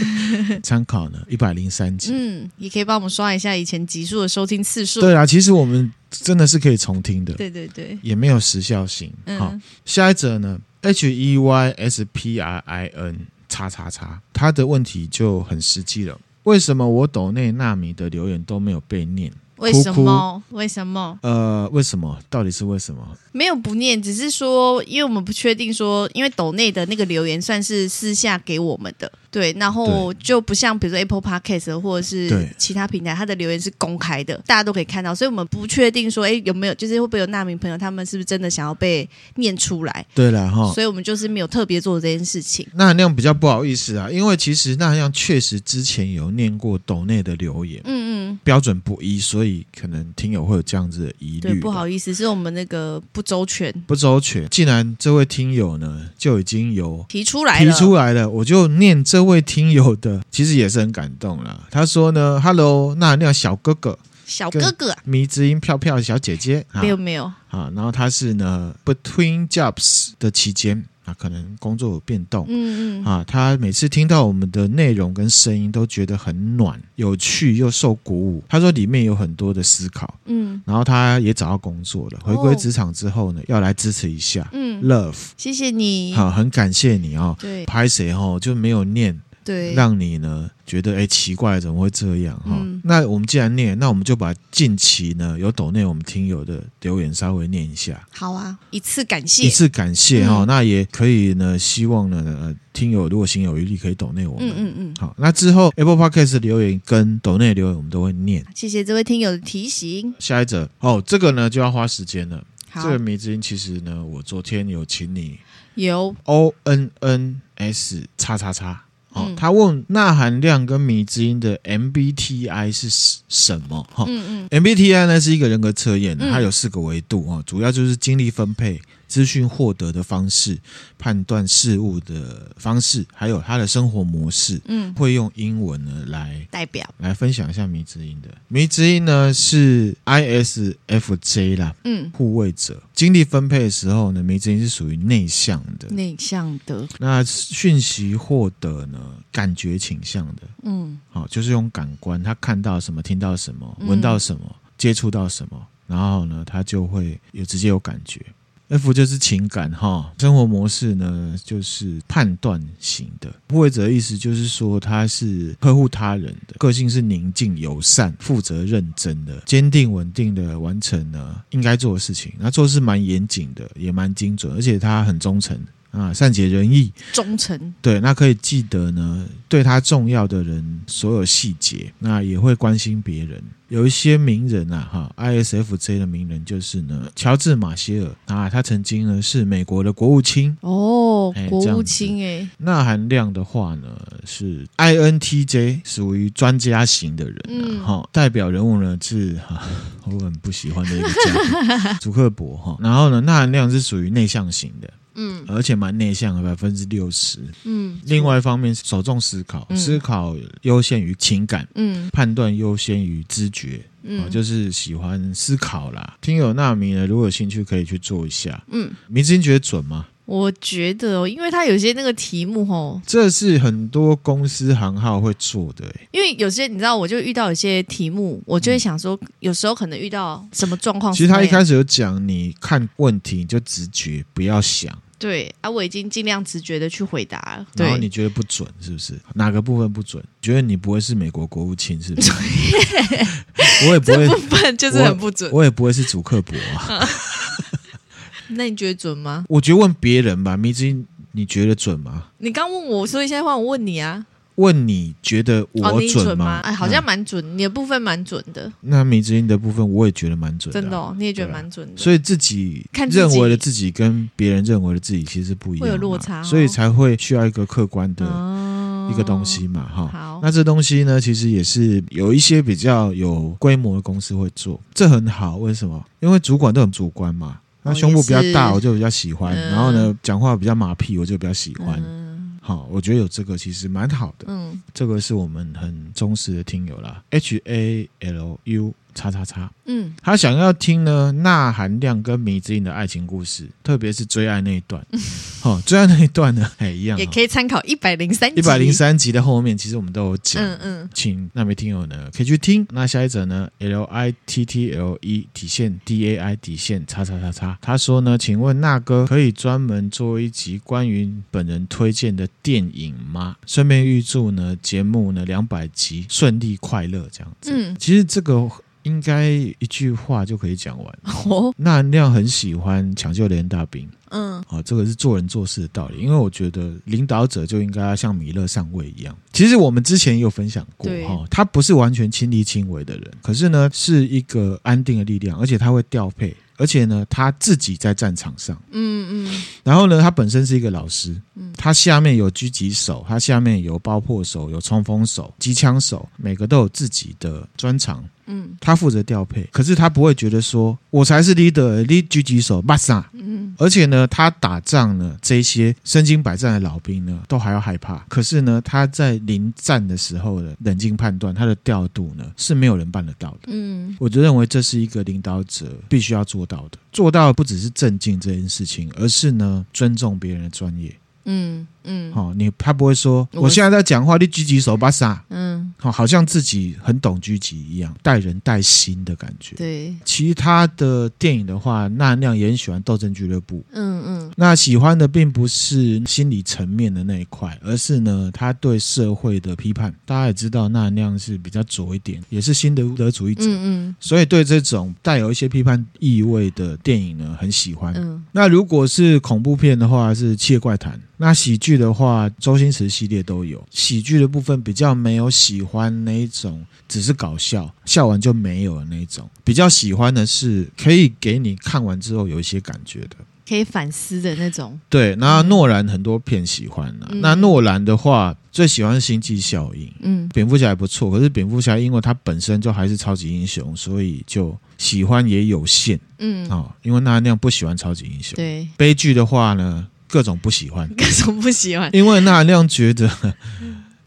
参考呢一百零三集。嗯，也可以帮我们刷一下以前集数的收听次数。对啊，其实我们真的是可以重听的。对对对，也没有时效性。好，嗯、下一则呢，H E Y S P R I N 叉叉叉，他的问题就很实际了。为什么我抖内纳米的留言都没有被念？为什么？为什么？呃，为什么？到底是为什么？没有不念，只是说，因为我们不确定说，因为抖内的那个留言算是私下给我们的，对，然后就不像比如说 Apple Podcast 或者是其他平台，它的留言是公开的，大家都可以看到，所以我们不确定说，哎，有没有就是会不会有难民朋友，他们是不是真的想要被念出来？对了哈，所以我们就是没有特别做这件事情。那那样比较不好意思啊，因为其实那样确实之前有念过抖内的留言，嗯嗯，标准不一，所以可能听友会有这样子的疑虑。对，不好意思，是我们那个不周全，不周全。既然这位听友呢就已经有提出来了提出来了，我就念这位听友的，其实也是很感动啦。他说呢，Hello，那那小哥哥，小哥哥，迷之音飘飘的小姐姐，没有没有啊。然后他是呢，Between Jobs 的期间。啊，可能工作有变动，嗯嗯，啊，他每次听到我们的内容跟声音，都觉得很暖、有趣又受鼓舞。他说里面有很多的思考，嗯，然后他也找到工作了，回归职场之后呢，要来支持一下，嗯，Love，谢谢你，好，很感谢你哦，对，拍谁哦就没有念。对，让你呢觉得哎奇怪，怎么会这样哈？嗯、那我们既然念，那我们就把近期呢有抖内我们听友的留言稍微念一下。好啊，一次感谢，一次感谢哈。嗯、那也可以呢，希望呢，呃、听友如果心有余力，可以抖内我们。嗯嗯嗯。好，那之后 Apple Podcast 留言跟抖内留言，我们都会念。谢谢这位听友的提醒。下一则哦，这个呢就要花时间了。好这个迷之音其实呢，我昨天有请你有 O N N S 叉叉叉。哦，他问钠含量跟米之音的 MBTI 是什么？哈、嗯，嗯，MBTI 呢是一个人格测验，它有四个维度啊，主要就是精力分配。资讯获得的方式、判断事物的方式，还有他的生活模式，嗯，会用英文呢来代表，来分享一下迷之音的。迷之音呢是 ISFJ 啦，嗯，护卫者。精力分配的时候呢，迷之音是属于内向的，内向的。那讯息获得呢，感觉倾向的，嗯，好，就是用感官，他看到什么，听到什么，闻到什么，嗯、接触到什么，然后呢，他就会有直接有感觉。F 就是情感哈，生活模式呢就是判断型的。护卫者的意思就是说他是呵护他人的，个性是宁静、友善、负责、认真的，坚定、稳定的完成了应该做的事情。那做事蛮严谨的，也蛮精准，而且他很忠诚。啊，善解人意，忠诚，对，那可以记得呢，对他重要的人所有细节，那也会关心别人。有一些名人啊，哈，ISFJ 的名人就是呢，乔治马歇尔啊，他曾经呢是美国的国务卿哦，国务卿哎。钠含量的话呢是 INTJ，属于专家型的人，嗯，哈，代表人物呢是哈，我很不喜欢的一个家，祖克伯哈，然后呢，钠含量是属于内向型的。嗯，而且蛮内向的，百分之六十。嗯，另外一方面是首重思考，嗯、思考优先于情感，嗯，判断优先于知觉，嗯、哦，就是喜欢思考啦。听友纳米呢，如果有兴趣可以去做一下。嗯，明之音觉得准吗？我觉得哦，因为他有些那个题目哦，这是很多公司行号会做的。因为有些你知道，我就遇到有些题目，我就会想说，有时候可能遇到什么状况。其实他一开始有讲，你看问题你就直觉，不要想。对啊，我已经尽量直觉的去回答了。然后你觉得不准是不是？哪个部分不准？觉得你不会是美国国务卿是不是？我也不会，这部分就是很不准。我，我也不会是主克伯啊。那你觉得准吗？我觉得问别人吧，迷之音，你觉得准吗？你刚问我，所以现在换我问你啊。问你觉得我准吗？哎，好像蛮准，你的部分蛮准的。那迷之音的部分，我也觉得蛮准的。真的哦，你也觉得蛮准的。所以自己认为的自己跟别人认为的自己其实不一样，会有落差，所以才会需要一个客观的一个东西嘛。哈，好。那这东西呢，其实也是有一些比较有规模的公司会做，这很好。为什么？因为主管都很主观嘛。那胸部比较大，我就比较喜欢。然后呢，讲话比较马屁，我就比较喜欢。好，我觉得有这个其实蛮好的。嗯，这个是我们很忠实的听友啦。H A L U。叉叉叉，嗯，他想要听呢，钠含量跟米之音的爱情故事，特别是追爱那一段。好、哦，追爱那一段呢，哎，一样，也可以参考一百零三一百零三集的后面，其实我们都有讲。嗯嗯，请那位听友呢，可以去听。那下一则呢，L I T T L E 底线 D A I 底线叉叉叉叉，他说呢，请问那哥可以专门做一集关于本人推荐的电影吗？顺便预祝呢节目呢两百集顺利快乐这样子。嗯，其实这个。应该一句话就可以讲完。哦，那含量很喜欢抢救连大兵。嗯，哦，这个是做人做事的道理。因为我觉得领导者就应该要像米勒上尉一样。其实我们之前也有分享过，哈对，他不是完全亲力亲为的人，可是呢，是一个安定的力量，而且他会调配。而且呢，他自己在战场上，嗯嗯，然后呢，他本身是一个老师，嗯，他下面有狙击手，他下面有爆破手，有冲锋手、机枪手，每个都有自己的专长，嗯，他负责调配，可是他不会觉得说我才是 leader，lead 狙击手，巴萨，嗯，而且呢，他打仗呢，这些身经百战的老兵呢，都还要害怕，可是呢，他在临战的时候的冷静判断，他的调度呢，是没有人办得到的，嗯，我就认为这是一个领导者必须要做。到的。做到不只是镇静这件事情，而是呢尊重别人的专业。嗯嗯，好、哦，你他不会说我现在在讲话，你狙击手把啥？嗯，好，好像自己很懂狙击一样，带人带心的感觉。对，其他的电影的话，钠含量也很喜欢《斗争俱乐部》。嗯嗯，那喜欢的并不是心理层面的那一块，而是呢他对社会的批判。大家也知道，钠含量是比较左一点，也是新德德主义者。嗯嗯，所以对这种带有一些批判意味的电影呢，很喜欢。嗯，那如果是恐怖片的话，是《七夜怪谈》。那喜剧的话，周星驰系列都有。喜剧的部分比较没有喜欢那一种，只是搞笑，笑完就没有了那一种。比较喜欢的是可以给你看完之后有一些感觉的，可以反思的那种。对，那诺兰很多片喜欢啊。嗯、那诺兰的话，最喜欢是《星际效应》。嗯，蝙蝠侠也不错，可是蝙蝠侠因为他本身就还是超级英雄，所以就喜欢也有限。嗯，啊、哦，因为那样不喜欢超级英雄。对，悲剧的话呢？各种不喜欢，各种不喜欢，因为钠含量觉得，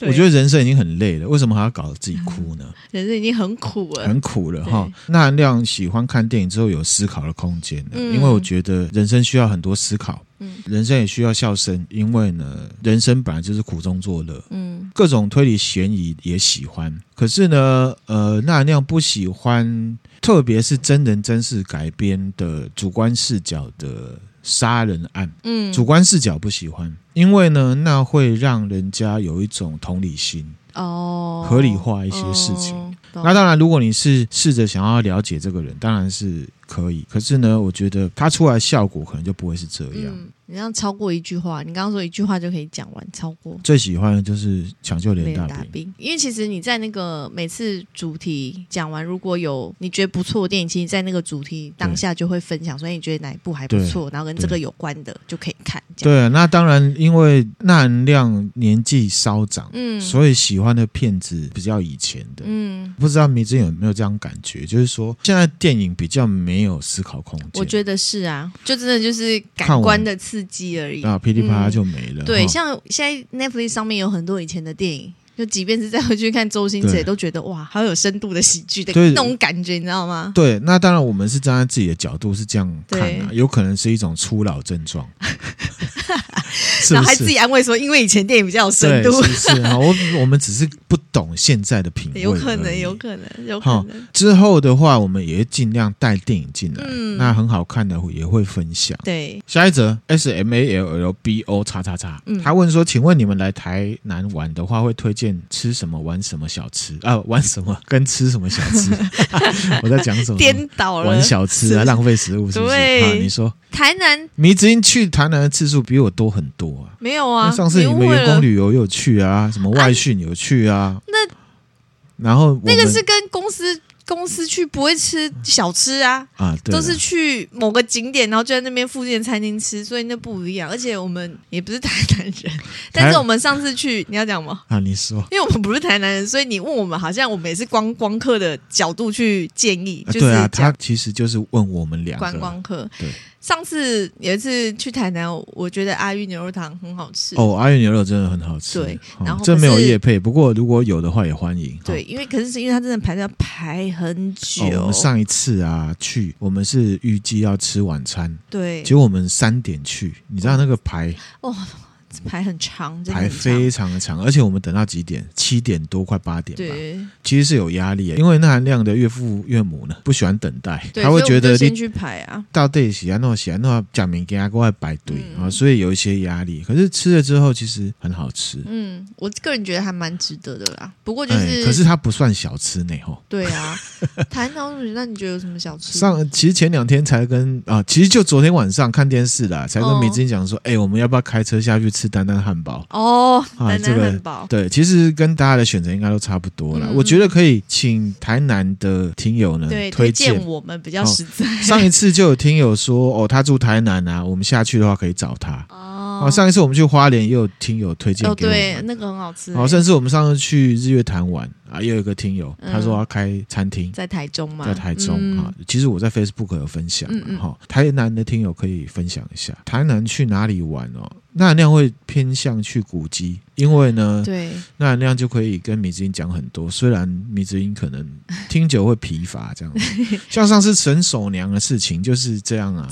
我觉得人生已经很累了，为什么还要搞得自己哭呢？人生已经很苦了，很苦了哈。钠含量喜欢看电影之后有思考的空间，嗯、因为我觉得人生需要很多思考，嗯，人生也需要笑声，因为呢，人生本来就是苦中作乐，嗯，各种推理悬疑也喜欢，可是呢，呃，钠含量不喜欢，特别是真人真事改编的主观视角的。杀人案，嗯，主观视角不喜欢，因为呢，那会让人家有一种同理心，哦，合理化一些事情。哦，那当然，如果你是试着想要了解这个人，当然是可以。可是呢，我觉得它出来效果可能就不会是这样。嗯你要超过一句话，你刚刚说一句话就可以讲完。超过最喜欢的就是抢救连大兵，因为其实你在那个每次主题讲完，如果有你觉得不错的电影，其实在那个主题当下就会分享，所以你觉得哪一部还不错，然后跟这个有关的就可以看。对，那当然，因为那含量年纪稍长，嗯，所以喜欢的片子比较以前的，嗯，不知道迷之有没有这样感觉？就是说，现在电影比较没有思考空间。我觉得是啊，就真的就是感官的刺激而已啊，噼里啪啦就没了。嗯、对，像现在 Netflix 上面有很多以前的电影，就即便是再回去看周星驰，都觉得哇，好有深度的喜剧的那种感觉，你知道吗？对，那当然我们是站在自己的角度是这样看啊，有可能是一种初老症状。然后还自己安慰说，因为以前电影比较有深度，是是啊，我我们只是不懂现在的品味，有可能，有可能，有可能。之后的话，我们也会尽量带电影进来，嗯，那很好看的也会分享。对，下一则 S M A L L B O 叉叉叉，他问说，请问你们来台南玩的话，会推荐吃什么、玩什么小吃啊？玩什么跟吃什么小吃？我在讲什么？颠倒了，玩小吃啊，浪费食物是不是？啊，你说。台南迷之音去台南的次数比我多很多啊！没有啊，上次你们员工旅游有去啊，什么外训有去啊？啊那然后那个是跟公司公司去，不会吃小吃啊啊，对，都是去某个景点，然后就在那边附近的餐厅吃，所以那不一样。而且我们也不是台南人，但是我们上次去，你要讲吗？啊，你说，因为我们不是台南人，所以你问我们，好像我们也是观光客的角度去建议。对啊，他其实就是问我们两个观光客，对。上次有一次去台南，我觉得阿玉牛肉汤很好吃。哦，阿玉牛肉真的很好吃。对，然后这没有夜配，不过如果有的话也欢迎。对，因为可是是因为它真的排要排很久。我们上一次啊去，我们是预计要吃晚餐，对，结果我们三点去，你知道那个排哦。排很长，排非常的长，而且我们等到几点？七点多，快八点吧。对，其实是有压力，因为那含量的岳父岳母呢不喜欢等待，对他会觉得先去排啊。到底喜欢弄喜欢弄讲明给他过来排队啊，所以有一些压力。可是吃了之后，其实很好吃。嗯，我个人觉得还蛮值得的啦。不过就是，欸、可是它不算小吃呢，吼。对啊，台南那你觉得有什么小吃？上其实前两天才跟啊，其实就昨天晚上看电视啦，才跟米芝讲说，哎、我们要不要开车下去吃丹丹汉堡？哦，啊，这个对，其实跟大家的选择应该都差不多了。嗯、我觉得可以请台南的听友呢，对，推荐我们比较实在、哦。上一次就有听友说，哦，他住台南啊，我们下去的话可以找他。哦，上一次我们去花莲也有听友推荐给我们，对，那个很好吃。哦，甚至我们上次去日月潭玩。啊，又有一个听友，他说要开餐厅，在台中嘛，在台中啊。其实我在 Facebook 有分享，哈，台南的听友可以分享一下，台南去哪里玩哦？那那样会偏向去古迹，因为呢，对，那那样就可以跟米子英讲很多。虽然米子英可能听久会疲乏，这样子。像上次神手娘的事情就是这样啊，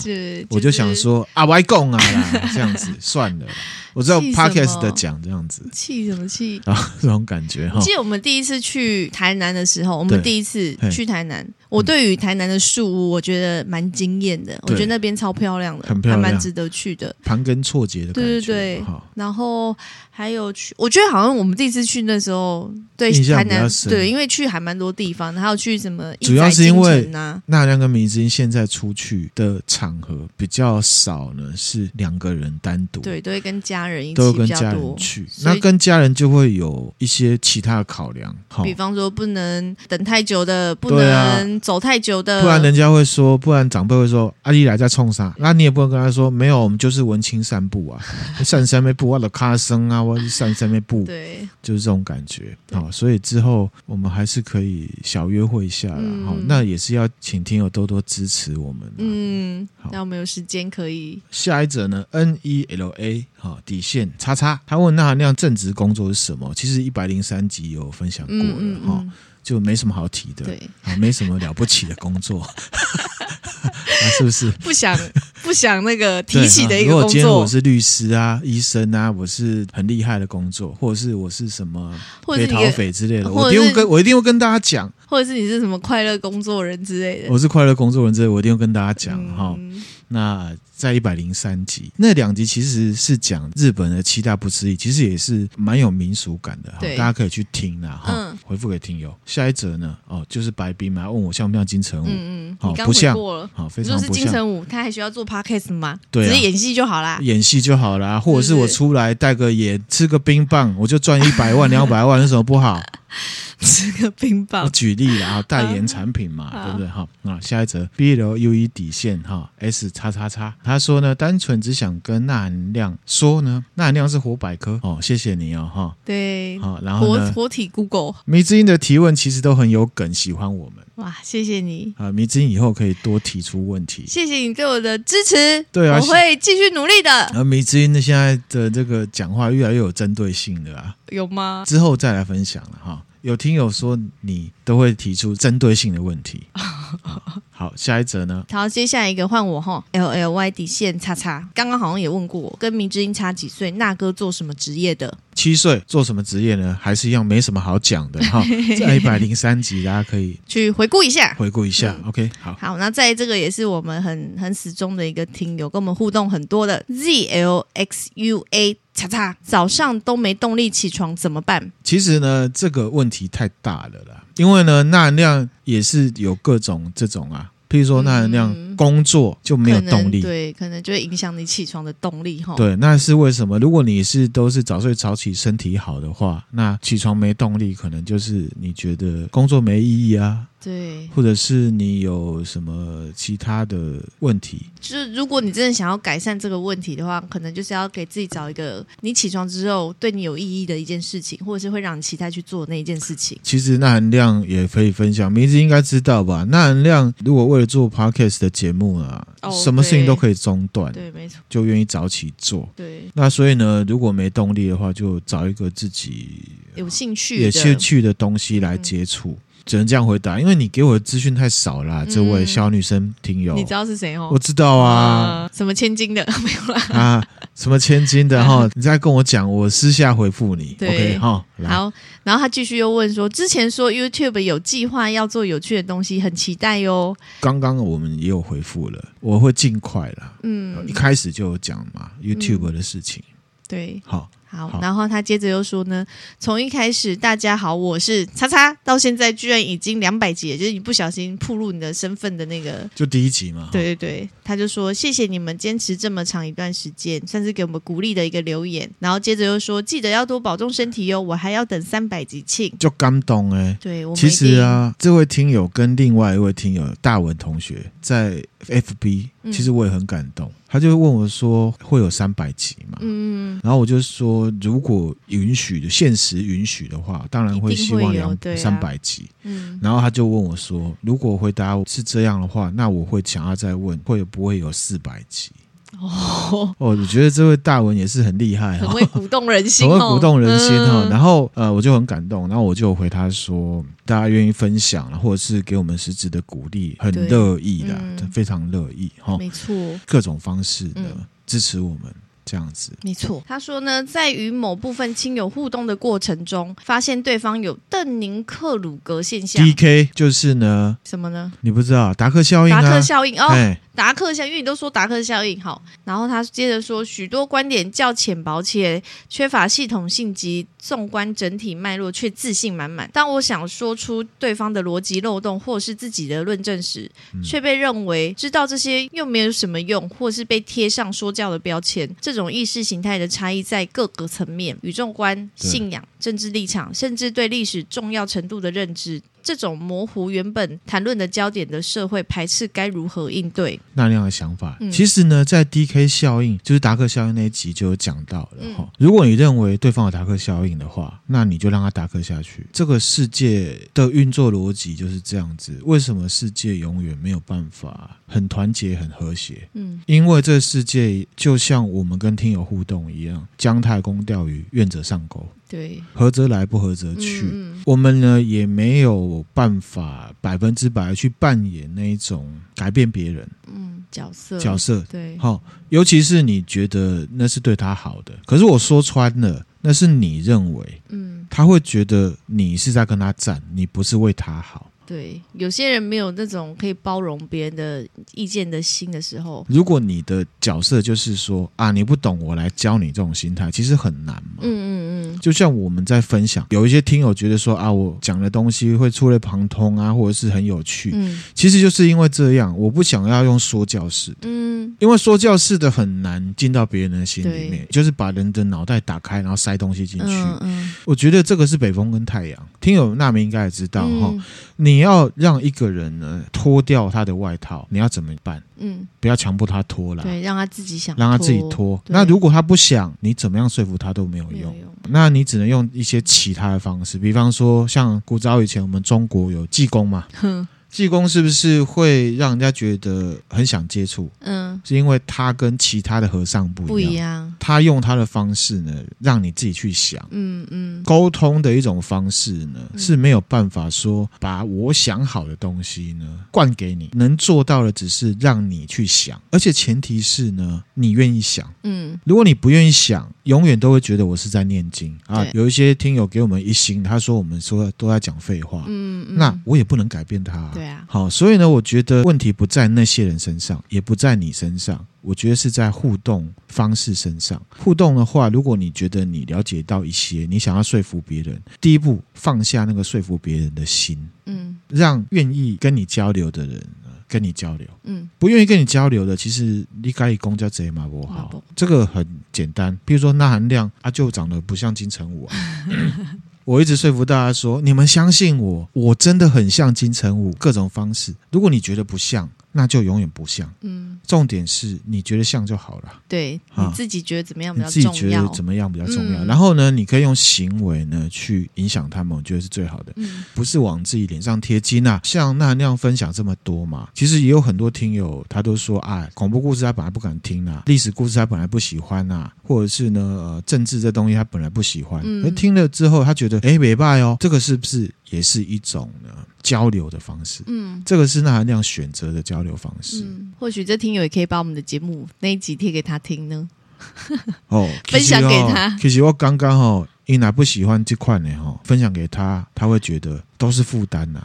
我就想说啊，我爱讲啊啦，这样子 算了。我知道 Podcast 的讲这样子，气什么气啊？这种感觉哈。记得我们第一次去台南的时候，我们第一次去台南，我对于台南的树屋，我觉得蛮惊艳的。我觉得那边超漂亮的，很漂亮，还蛮值得去的。盘根错节的感觉，对对对。然后还有去，我觉得好像我们第一次去那时候，对台南，对，因为去还蛮多地方，还有去什么？主要是因为那两个明星现在出去的场合比较少呢，是两个人单独，对，都会跟家。都跟家人去，那跟家人就会有一些其他的考量，比方说不能等太久的，不能走太久的，不然人家会说，不然长辈会说阿丽来在冲啥？那你也不能跟他说没有，我们就是文青散步啊，散三杯步，我的卡声啊，我散三杯步，对，就是这种感觉。好，所以之后我们还是可以小约会一下了。好，那也是要请听友多多支持我们。嗯，好，那我们有时间可以。下一则呢？N E L A 好底线叉叉，他问那含量正职工作是什么？其实一百零三集有分享过了哈、嗯嗯嗯，就没什么好提的，对，啊，没什么了不起的工作，啊、是不是？不想不想那个提起的一个工作。如果今天我是律师啊、医生啊，我是很厉害的工作，或者是我是什么被逃匪之类的，我一定会跟我一定会跟大家讲，或者是你是什么快乐工作人之类的，我是快乐工作人之类，我一定要跟大家讲哈。嗯那在一百零三集，那两集其实是讲日本的七大不思议，其实也是蛮有民俗感的，大家可以去听啦。哈、嗯。回复给听友。下一则呢？哦，就是白冰嘛，问我像不像金城武？嗯嗯，好，不像。好，非常不像。是金城武，他还需要做 podcast 吗？对、啊，只是演戏就好啦。演戏就好啦，或者是我出来带个演，吃个冰棒，我就赚一百万、两百万，有什么不好？吃个冰棒，我举例了啊，代言产品嘛，对不对？哈，那下一则 B L U E 底线哈 S 叉叉叉，他说呢，单纯只想跟钠含量说呢，钠含量是活百科。哦，谢谢你哦哈，对，好，然后活，活体 Google，迷之音的提问其实都很有梗，喜欢我们，哇，谢谢你。啊，迷之音以后可以多提出问题，谢谢你对我的支持，对啊，我会继续努力的。而迷之音的现在的这个讲话越来越有针对性了啊，有吗？之后再来分享了哈。有听友说你都会提出针对性的问题。好，下一则呢？好，接下来一个换我哈，L L Y 底线叉叉，刚刚好像也问过我，跟明之音差几岁？那哥做什么职业的？七岁，做什么职业呢？还是一样没什么好讲的哈。在一百零三集，大家可以去回顾一下，回顾一下。嗯、OK，好，好，那在这个也是我们很很始终的一个听友，跟我们互动很多的 Z L X U A。叉叉，早上都没动力起床怎么办？其实呢，这个问题太大了啦，因为呢，钠含量也是有各种这种啊。譬如说，钠含量工作就没有动力，对，可能就会影响你起床的动力哈。对，那是为什么？如果你是都是早睡早起，身体好的话，那起床没动力，可能就是你觉得工作没意义啊。对，或者是你有什么其他的问题？就是如果你真的想要改善这个问题的话，可能就是要给自己找一个你起床之后对你有意义的一件事情，或者是会让你期待去做那一件事情。其实那含量也可以分享，名字应该知道吧？那含量如果为了做 podcast 的节节目啊，哦、什么事情都可以中断，对，没错，就愿意早起做。对，那所以呢，如果没动力的话，就找一个自己有兴趣、有兴趣的东西来接触。嗯只能这样回答，因为你给我的资讯太少了，啊。这位小女生听友，你知道是谁哦？我知道啊，呃、什么千金的没有啦啊？什么千金的 哈？你再跟我讲，我私下回复你。OK 哈。好，然后他继续又问说，之前说 YouTube 有计划要做有趣的东西，很期待哟。刚刚我们也有回复了，我会尽快啦。嗯，一开始就有讲嘛，YouTube 的事情。嗯、对，好。好，然后他接着又说呢，从一开始大家好，我是叉叉，到现在居然已经两百集，就是你不小心暴露你的身份的那个，就第一集嘛。对对对，他就说谢谢你们坚持这么长一段时间，算是给我们鼓励的一个留言。然后接着又说记得要多保重身体哟，我还要等三百集庆，就感动哎。对，我其实啊，这位听友跟另外一位听友大文同学在 FB，其实我也很感动。嗯他就问我说：“会有三百集嘛？”嗯，然后我就说：“如果允许的，现实允许的话，当然会希望两三百集。啊”嗯，然后他就问我说：“如果回答是这样的话，那我会想要再问，会不会有四百集？”哦，哦，我觉得这位大文也是很厉害，很会鼓动人心，很会鼓动人心哈。嗯、然后呃，我就很感动，然后我就回他说：“大家愿意分享，或者是给我们实质的鼓励，很乐意的，嗯、非常乐意哈。没错，各种方式的支持我们。”这样子，没错。他说呢，在与某部分亲友互动的过程中，发现对方有邓宁克鲁格现象。DK 就是呢，什么呢？你不知道达克效应啊？达克效应哦。达克效应，因为你都说达克效应好，然后他接着说，许多观点较浅薄且缺乏系统性及纵观整体脉络，却自信满满。当我想说出对方的逻辑漏洞或是自己的论证时，却被认为知道这些又没有什么用，或是被贴上说教的标签。这种意识形态的差异在各个层面，宇宙观、信仰、政治立场，甚至对历史重要程度的认知。这种模糊原本谈论的焦点的社会排斥，该如何应对？那样的想法，嗯、其实呢，在 DK 效应，就是达克效应那一集就有讲到了哈。嗯、如果你认为对方有达克效应的话，那你就让他达克下去。这个世界的运作逻辑就是这样子。为什么世界永远没有办法很团结、很和谐？嗯，因为这个世界就像我们跟听友互动一样，姜太公钓鱼，愿者上钩。对，合则来，不合则去。嗯嗯、我们呢也没有办法百分之百去扮演那一种改变别人。嗯角色。角色。对，好，尤其是你觉得那是对他好的，可是我说穿了，那是你认为，嗯，他会觉得你是在跟他战，你不是为他好。对，有些人没有那种可以包容别人的意见的心的时候。如果你的角色就是说啊，你不懂，我来教你这种心态，其实很难嘛。嗯嗯嗯。就像我们在分享，有一些听友觉得说啊，我讲的东西会触类旁通啊，或者是很有趣。嗯。其实就是因为这样，我不想要用说教式的。嗯。因为说教式的很难进到别人的心里面，就是把人的脑袋打开，然后塞东西进去。嗯嗯。我觉得这个是北风跟太阳。听友那边应该也知道哈。嗯你要让一个人呢脱掉他的外套，你要怎么办？嗯，不要强迫他脱了，对，让他自己想，让他自己脱。那如果他不想，你怎么样说服他都没有用。有用，那你只能用一些其他的方式，比方说像古早以前我们中国有济公嘛。哼济公是不是会让人家觉得很想接触？嗯，是因为他跟其他的和尚不一样，不一样。他用他的方式呢，让你自己去想。嗯嗯，沟通的一种方式呢，是没有办法说把我想好的东西呢灌给你，能做到的只是让你去想，而且前提是呢，你愿意想。嗯，如果你不愿意想，永远都会觉得我是在念经啊。有一些听友给我们一星，他说我们说都在讲废话。嗯嗯，那我也不能改变他。对啊，好，所以呢，我觉得问题不在那些人身上，也不在你身上，我觉得是在互动方式身上。互动的话，如果你觉得你了解到一些，你想要说服别人，第一步放下那个说服别人的心，嗯，让愿意跟你交流的人跟你交流，嗯，不愿意跟你交流的，其实你该以公家贼嘛不好，不这个很简单。比如说那含量，啊，就长得不像金城武啊。我一直说服大家说，你们相信我，我真的很像金城武，各种方式。如果你觉得不像，那就永远不像。嗯，重点是你觉得像就好了。对，你自己觉得怎么样比较重要？你自己觉得怎么样比较重要？然后呢，你可以用行为呢去影响他们，我觉得是最好的。嗯，不是往自己脸上贴金啊。像那那样分享这么多嘛，其实也有很多听友他都说，哎，恐怖故事他本来不敢听啊，历史故事他本来不喜欢啊，或者是呢，呃，政治这东西他本来不喜欢。嗯，听了之后他觉得，哎，没败哦，这个是不是也是一种呢？交流的方式，嗯，这个是那含量选择的交流方式。嗯，或许这听友也可以把我们的节目那一集贴给他听呢。哦，分享给他。其实我刚刚哦，因为不喜欢这块呢，哈，分享给他，他会觉得都是负担呐。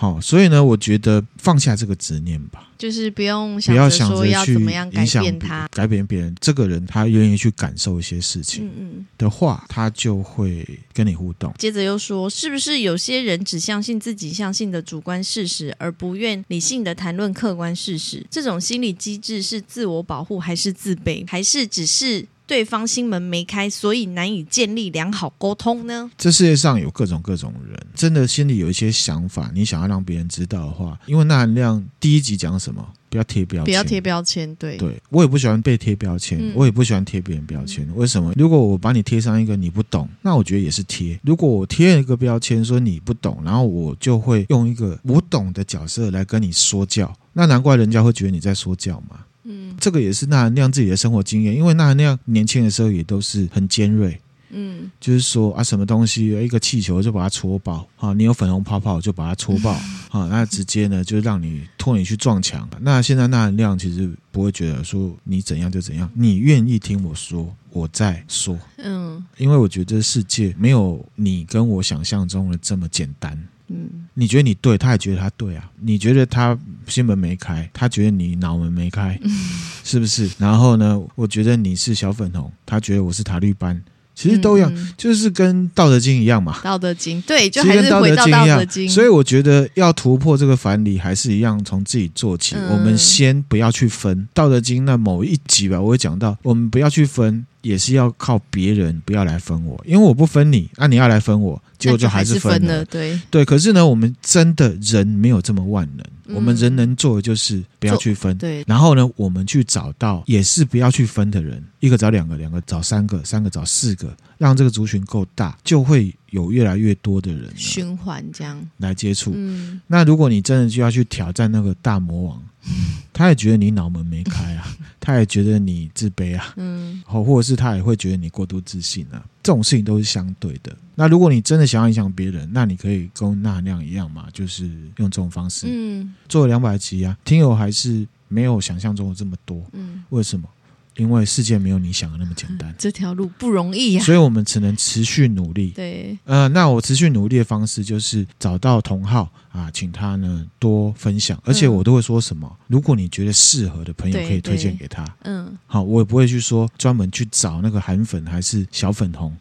哦好，所以呢，我觉得放下这个执念吧，就是不用想着说要怎么样改变他，改变别人。这个人他愿意去感受一些事情，嗯嗯的话，他就会跟你互动。接着又说，是不是有些人只相信自己相信的主观事实，而不愿理性的谈论客观事实？这种心理机制是自我保护，还是自卑，还是只是？对方心门没开，所以难以建立良好沟通呢？这世界上有各种各种人，真的心里有一些想法，你想要让别人知道的话，因为那含量第一集讲什么？不要贴标签，不要贴标签。对，对我也不喜欢被贴标签，嗯、我也不喜欢贴别人标签。为什么？如果我把你贴上一个你不懂，那我觉得也是贴。如果我贴了一个标签说你不懂，然后我就会用一个我懂的角色来跟你说教，那难怪人家会觉得你在说教嘛。嗯，这个也是那含亮自己的生活经验，因为那含亮年轻的时候也都是很尖锐，嗯，就是说啊，什么东西一个气球就把它戳爆，啊，你有粉红泡泡就把它戳爆，啊，那直接呢就让你拖你去撞墙。那现在那含亮其实不会觉得说你怎样就怎样，你愿意听我说，我再说，嗯，因为我觉得这世界没有你跟我想象中的这么简单。嗯，你觉得你对，他也觉得他对啊。你觉得他心门没开，他觉得你脑门没开，嗯、是不是？然后呢，我觉得你是小粉红，他觉得我是塔绿班，其实都一样，嗯、就是跟《道德经》一样嘛。《道德经》对，就还是回到《道德经》一样。所以我觉得要突破这个藩篱，还是一样从自己做起。嗯、我们先不要去分《道德经》那某一集吧，我会讲到，我们不要去分。也是要靠别人不要来分我，因为我不分你，那、啊、你要来分我，结果就还是分了。分了对对，可是呢，我们真的人没有这么万能，嗯、我们人能做的就是不要去分。对，然后呢，我们去找到也是不要去分的人，一个找两个，两个找三个，三个找四个，让这个族群够大，就会有越来越多的人循环这样来接触。嗯，那如果你真的就要去挑战那个大魔王。他也觉得你脑门没开啊，他也觉得你自卑啊，嗯，好或者是他也会觉得你过度自信啊，这种事情都是相对的。那如果你真的想要影响别人，那你可以跟那那样一样嘛，就是用这种方式，嗯，做了两百集啊，听友还是没有想象中的这么多，嗯，为什么？因为世界没有你想的那么简单，这条路不容易呀，所以我们只能持续努力。对，呃，那我持续努力的方式就是找到同好啊，请他呢多分享，而且我都会说什么？嗯、如果你觉得适合的朋友，可以推荐给他。嗯，好，我也不会去说专门去找那个韩粉还是小粉红，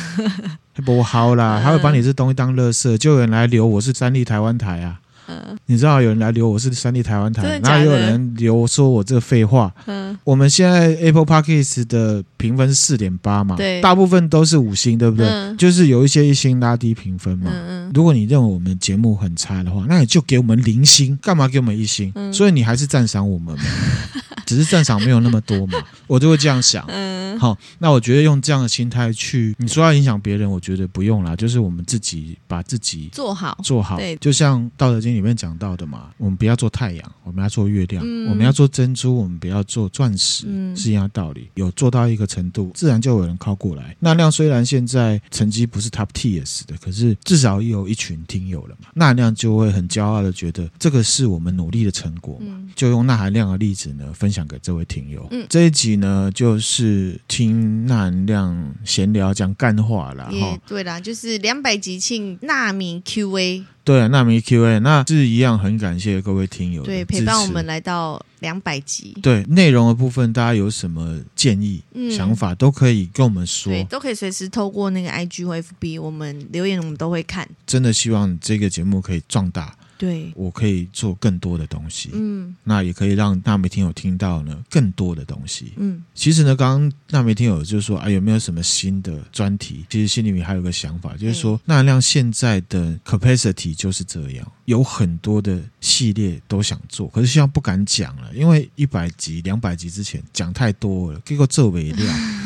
不好啦，他会把你这东西当垃圾，就有人来留我是三立台湾台啊。嗯，你知道有人来留我是三立台湾台，然后有人留说我这个废话。嗯，我们现在 Apple Podcast 的评分是四点八嘛，对，大部分都是五星，对不对？嗯，就是有一些一星拉低评分嘛。嗯嗯，如果你认为我们节目很差的话，那你就给我们零星，干嘛给我们一星？嗯，所以你还是赞赏我们嘛。只是战场没有那么多嘛，我就会这样想。嗯，好，那我觉得用这样的心态去，你说要影响别人，我觉得不用啦。就是我们自己把自己做好，做好。对，就像《道德经》里面讲到的嘛，我们不要做太阳，我们要做月亮；我们要做珍珠，我们不要做钻石，是一样的道理。有做到一个程度，自然就有人靠过来。那量虽然现在成绩不是 Top Tiers 的，可是至少也有一群听友了嘛。那量就会很骄傲的觉得，这个是我们努力的成果嘛。就用那含量的例子呢，分享。给这位听友，嗯，这一集呢，就是听那含量闲聊讲干话了哈。对啦，就是两百集庆纳米 Q&A，对，纳米 Q&A，那是一样，很感谢各位听友对陪伴我们来到两百集。对内容的部分，大家有什么建议、嗯、想法，都可以跟我们说，对，都可以随时透过那个 IG 或 FB，我们留言我们都会看。真的希望这个节目可以壮大。对，我可以做更多的东西。嗯，那也可以让纳美听友听到呢更多的东西。嗯，其实呢，刚刚纳美听友就是说啊，有没有什么新的专题？其实心里面还有个想法，就是说，那量现在的 capacity 就是这样，有很多的系列都想做，可是现在不敢讲了，因为一百集、两百集之前讲太多了，结果做不了。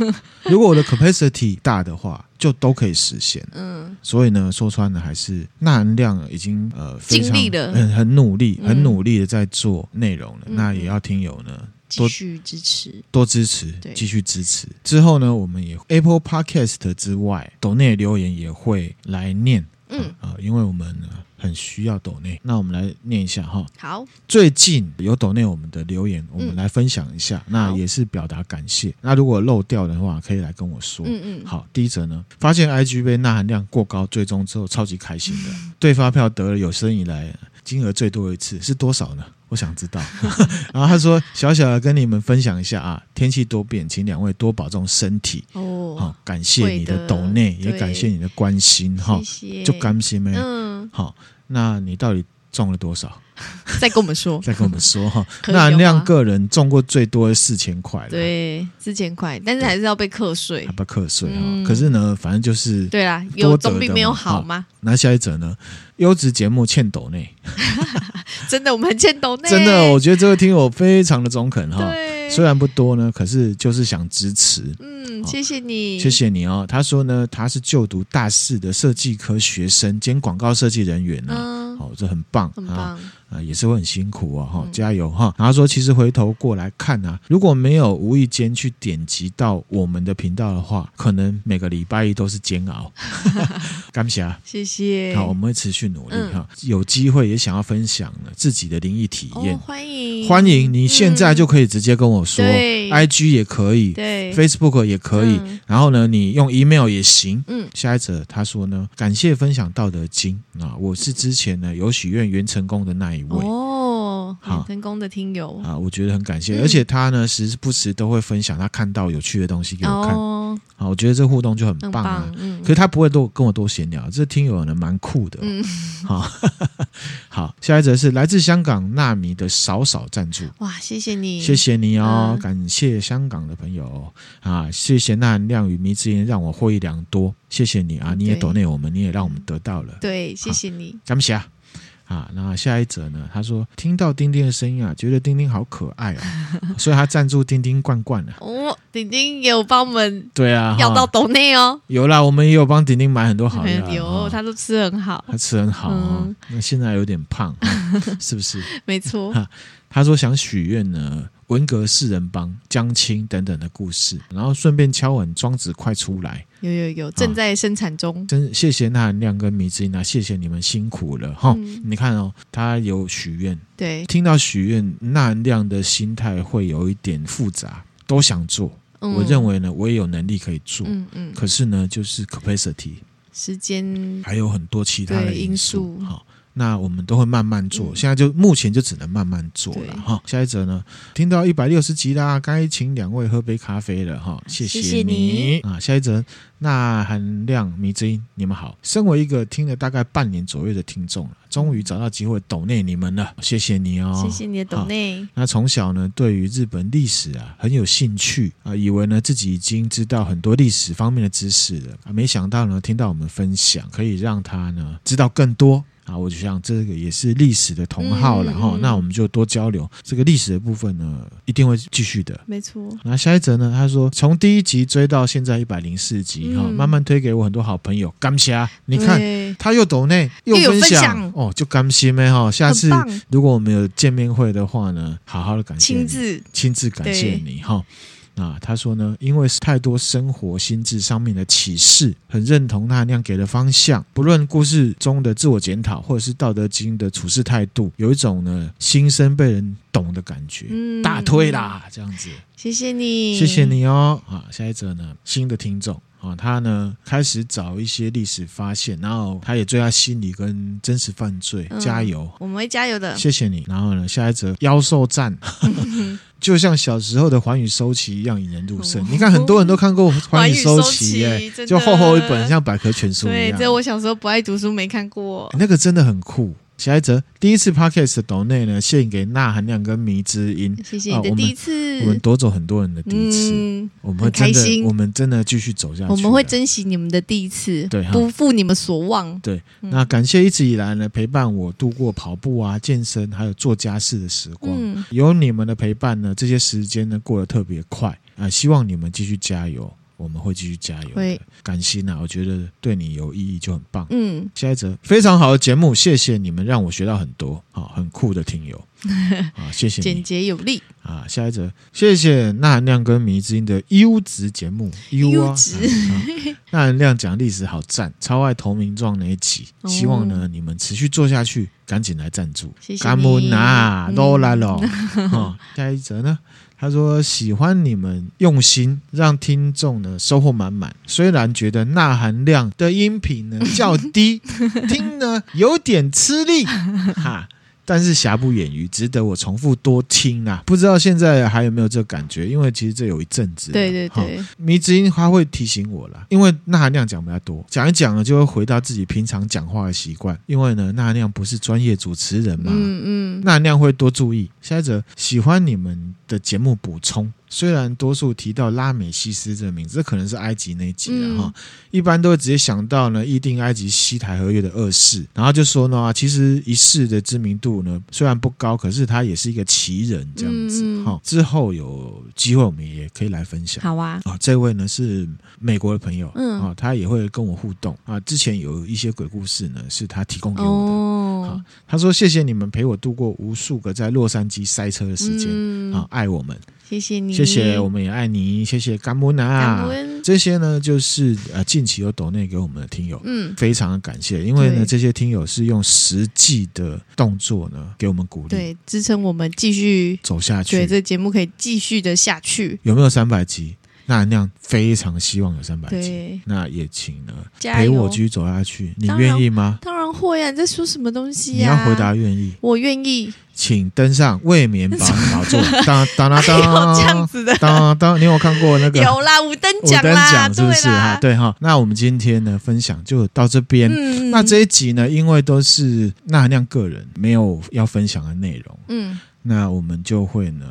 如果我的 capacity 大的话，就都可以实现。嗯，所以呢，说穿了还是纳含量已经呃非常很很努力、很努力的在做内容了。那也要听友呢多继续支持，多支持，继续支持。之后呢，我们也 Apple Podcast 之外，抖内留言也会来念。嗯啊，因为我们呢。很需要抖内，那我们来念一下哈。好，最近有抖内我们的留言，我们来分享一下。嗯、那也是表达感谢。那如果漏掉的话，可以来跟我说。嗯嗯。好，第一则呢，发现 IG 被钠含量过高追踪之后，超级开心的。对发票得了有生以来金额最多一次是多少呢？我想知道。然后他说：“小小的跟你们分享一下啊，天气多变，请两位多保重身体。”哦，好，感谢你的抖内，也感谢你的关心哈。就甘心没？嗯。好。那你到底中了多少？再跟我们说，再跟我们说哈。那亮个人中过最多的四千块，对，四千块，但是还是要被课税，还被课税啊。可是呢，反正就是对啦，有总比没有好吗？那下一则呢？优质节目欠抖内，真的，我们很欠抖内。真的，我觉得这位听友非常的中肯哈。虽然不多呢，可是就是想支持。嗯，谢谢你，谢谢你哦。他说呢，他是就读大四的设计科学生兼广告设计人员呢。好，这很棒，很棒。啊，也是会很辛苦哦，哈，加油哈！然后说，其实回头过来看啊，如果没有无意间去点击到我们的频道的话，可能每个礼拜一都是煎熬。感谢，谢谢。好，我们会持续努力哈。有机会也想要分享了自己的灵异体验，欢迎欢迎！你现在就可以直接跟我说，IG 也可以，对，Facebook 也可以。然后呢，你用 email 也行。嗯，下一则他说呢，感谢分享道德经啊，我是之前呢有许愿圆成功的那一。哦，好，成功的听友。啊，我觉得很感谢，而且他呢时不时都会分享他看到有趣的东西给我看，好，我觉得这互动就很棒啊。可是他不会多跟我多闲聊，这听友呢蛮酷的。嗯，好，好，下一则是来自香港纳米的少少赞助，哇，谢谢你，谢谢你哦，感谢香港的朋友。啊，谢谢钠含量与迷之音让我获益良多，谢谢你啊，你也懂内我们，你也让我们得到了，对，谢谢你，咱们下。啊，那下一则呢？他说听到丁丁的声音啊，觉得丁丁好可爱啊，所以他赞助丁丁罐罐了。哦，丁丁也有帮我们对啊，要到斗内哦。有啦，我们也有帮丁丁买很多好料。有，他都吃很好，他吃很好哦。那现在有点胖，是不是？没错。他说想许愿呢。文革四人帮、江青等等的故事，然后顺便敲碗庄子快出来！有有有，正在生产中。啊、真谢谢钠含亮跟米之音啊，谢谢你们辛苦了哈！嗯、你看哦，他有许愿，对，听到许愿，钠含亮的心态会有一点复杂，都想做。嗯、我认为呢，我也有能力可以做，嗯嗯。可是呢，就是 capacity 时间还有很多其他的因素，哈。那我们都会慢慢做，现在就目前就只能慢慢做了哈。下一则呢，听到一百六十集啦，该请两位喝杯咖啡了哈。谢谢你啊。下一则，那含量迷之音，你们好。身为一个听了大概半年左右的听众了，终于找到机会抖内你们了，谢谢你哦。谢谢你的抖内。那从小呢，对于日本历史啊很有兴趣啊，以为呢自己已经知道很多历史方面的知识了啊，没想到呢听到我们分享，可以让他呢知道更多。啊，我就想这个也是历史的同好了哈，嗯嗯、那我们就多交流这个历史的部分呢，一定会继续的。没错。那下一则呢？他说从第一集追到现在一百零四集哈，嗯、慢慢推给我很多好朋友，感谢。你看他又抖内又分享，分享哦，就感谢没哈。下次如果我们有见面会的话呢，好好的感谢你，亲自亲自感谢你哈。啊，他说呢，因为是太多生活心智上面的启示，很认同钠含量给的方向。不论故事中的自我检讨，或者是《道德经》的处事态度，有一种呢心生被人懂的感觉。嗯，大推啦，这样子。谢谢你，谢谢你哦。啊，下一则呢，新的听众啊，他呢开始找一些历史发现，然后他也追他心理跟真实犯罪，嗯、加油，我们会加油的。谢谢你。然后呢，下一则妖兽战。就像小时候的《寰宇收集》一样引人入胜。你看，很多人都看过《寰宇收集》哎，就厚厚一本，像百科全书一样。对，这我小时候不爱读书，没看过。那个真的很酷。下一则，第一次 Podcast 的抖内呢，献给钠含量跟迷之音。谢谢你的第一次，啊、我们夺走很多人的第一次，嗯、我们真的开心，我们真的继续走下去。我们会珍惜你们的第一次，对，不负你们所望。对，那感谢一直以来呢陪伴我度过跑步啊、健身还有做家事的时光。嗯、有你们的陪伴呢，这些时间呢过得特别快啊、呃！希望你们继续加油。我们会继续加油的，会。感谢呐、啊，我觉得对你有意义就很棒。嗯，下一则非常好的节目，谢谢你们让我学到很多，好，很酷的听友，啊，谢谢简洁有力。啊。下一则，谢谢那含量跟迷之音的优质节目，优啊，钠 含量讲历史好赞，超爱投名状那一集，希望呢你们持续做下去，赶紧来赞助，谢谢你。啊，都来了。下一则呢？他说：“喜欢你们用心，让听众呢收获满满。虽然觉得钠含量的音频呢较低，听呢有点吃力，哈。”但是瑕不掩瑜，值得我重复多听啊！不知道现在还有没有这个感觉？因为其实这有一阵子。对对对，迷之音他会提醒我啦，因为那含量讲比较多，讲一讲呢就会回到自己平常讲话的习惯。因为呢，那含量不是专业主持人嘛，嗯嗯，那含量会多注意。下一则，喜欢你们的节目补充。虽然多数提到拉美西斯这个名字，这可能是埃及那集了哈。嗯、一般都会直接想到呢，议定埃及西台合约的二世，然后就说呢，其实一世的知名度呢虽然不高，可是他也是一个奇人这样子哈。嗯、之后有机会我们也可以来分享。好啊，啊，这位呢是美国的朋友，嗯，啊，他也会跟我互动啊。之前有一些鬼故事呢是他提供给我的，哦，他说谢谢你们陪我度过无数个在洛杉矶塞车的时间，嗯、啊，爱我们。谢谢你，谢谢，我们也爱你，谢谢甘木娜。这些呢，就是呃近期有抖内给我们的听友，嗯，非常的感谢，因为呢，这些听友是用实际的动作呢给我们鼓励，对，支撑我们继续走下去，对，这节目可以继续的下去。有没有三百集？那那样非常希望有三百集，那也请呢陪我继续走下去，你愿意吗？当然会啊！你在说什么东西呀？你要回答愿意，我愿意。请登上卫冕榜 宝座，当当当当，这样子的，当当，你有看过那个？有啦，五等奖啦，是不是哈？对哈。那我们今天呢分享就到这边。那这一集呢，因为都是那含量个人没有要分享的内容，嗯，那我们就会呢。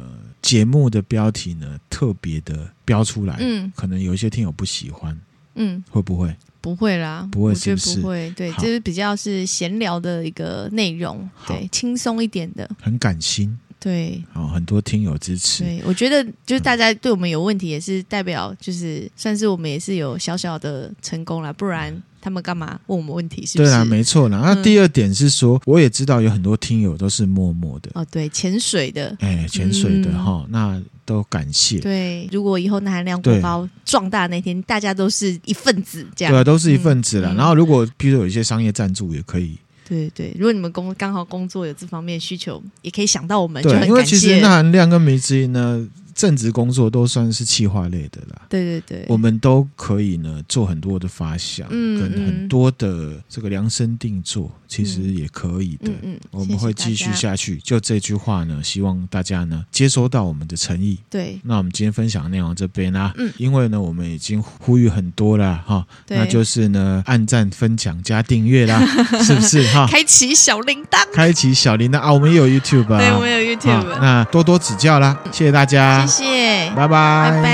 节目的标题呢，特别的标出来，嗯，可能有一些听友不喜欢，嗯，会不会？不会啦，不会，是不是？不会，对，这是比较是闲聊的一个内容，对，轻松一点的，很感心，对，哦，很多听友支持，对，我觉得就是大家对我们有问题，也是代表就是算是我们也是有小小的成功啦，不然。他们干嘛问我们问题？是不是？对啊，没错啦。那第二点是说，嗯、我也知道有很多听友都是默默的哦，对，潜水的，哎，潜水的哈、嗯，那都感谢。对，如果以后那含量过高壮大那天，大家都是一份子，这样对、啊，都是一份子了。嗯、然后，如果譬如有一些商业赞助，也可以。对对，如果你们工刚好工作有这方面需求，也可以想到我们。对，因为其实那含量跟迷之音呢。正职工作都算是企划类的啦，对对对，我们都可以呢做很多的发想，嗯，跟很多的这个量身定做，其实也可以的。嗯，我们会继续下去。就这句话呢，希望大家呢接收到我们的诚意。对，那我们今天分享的内容这边呢，嗯，因为呢我们已经呼吁很多了哈，那就是呢按赞、分享、加订阅啦，是不是哈？开启小铃铛，开启小铃铛啊！我们也有 YouTube 啊，对，我们有 YouTube，那多多指教啦，谢谢大家。谢。谢，拜。拜，拜。拜。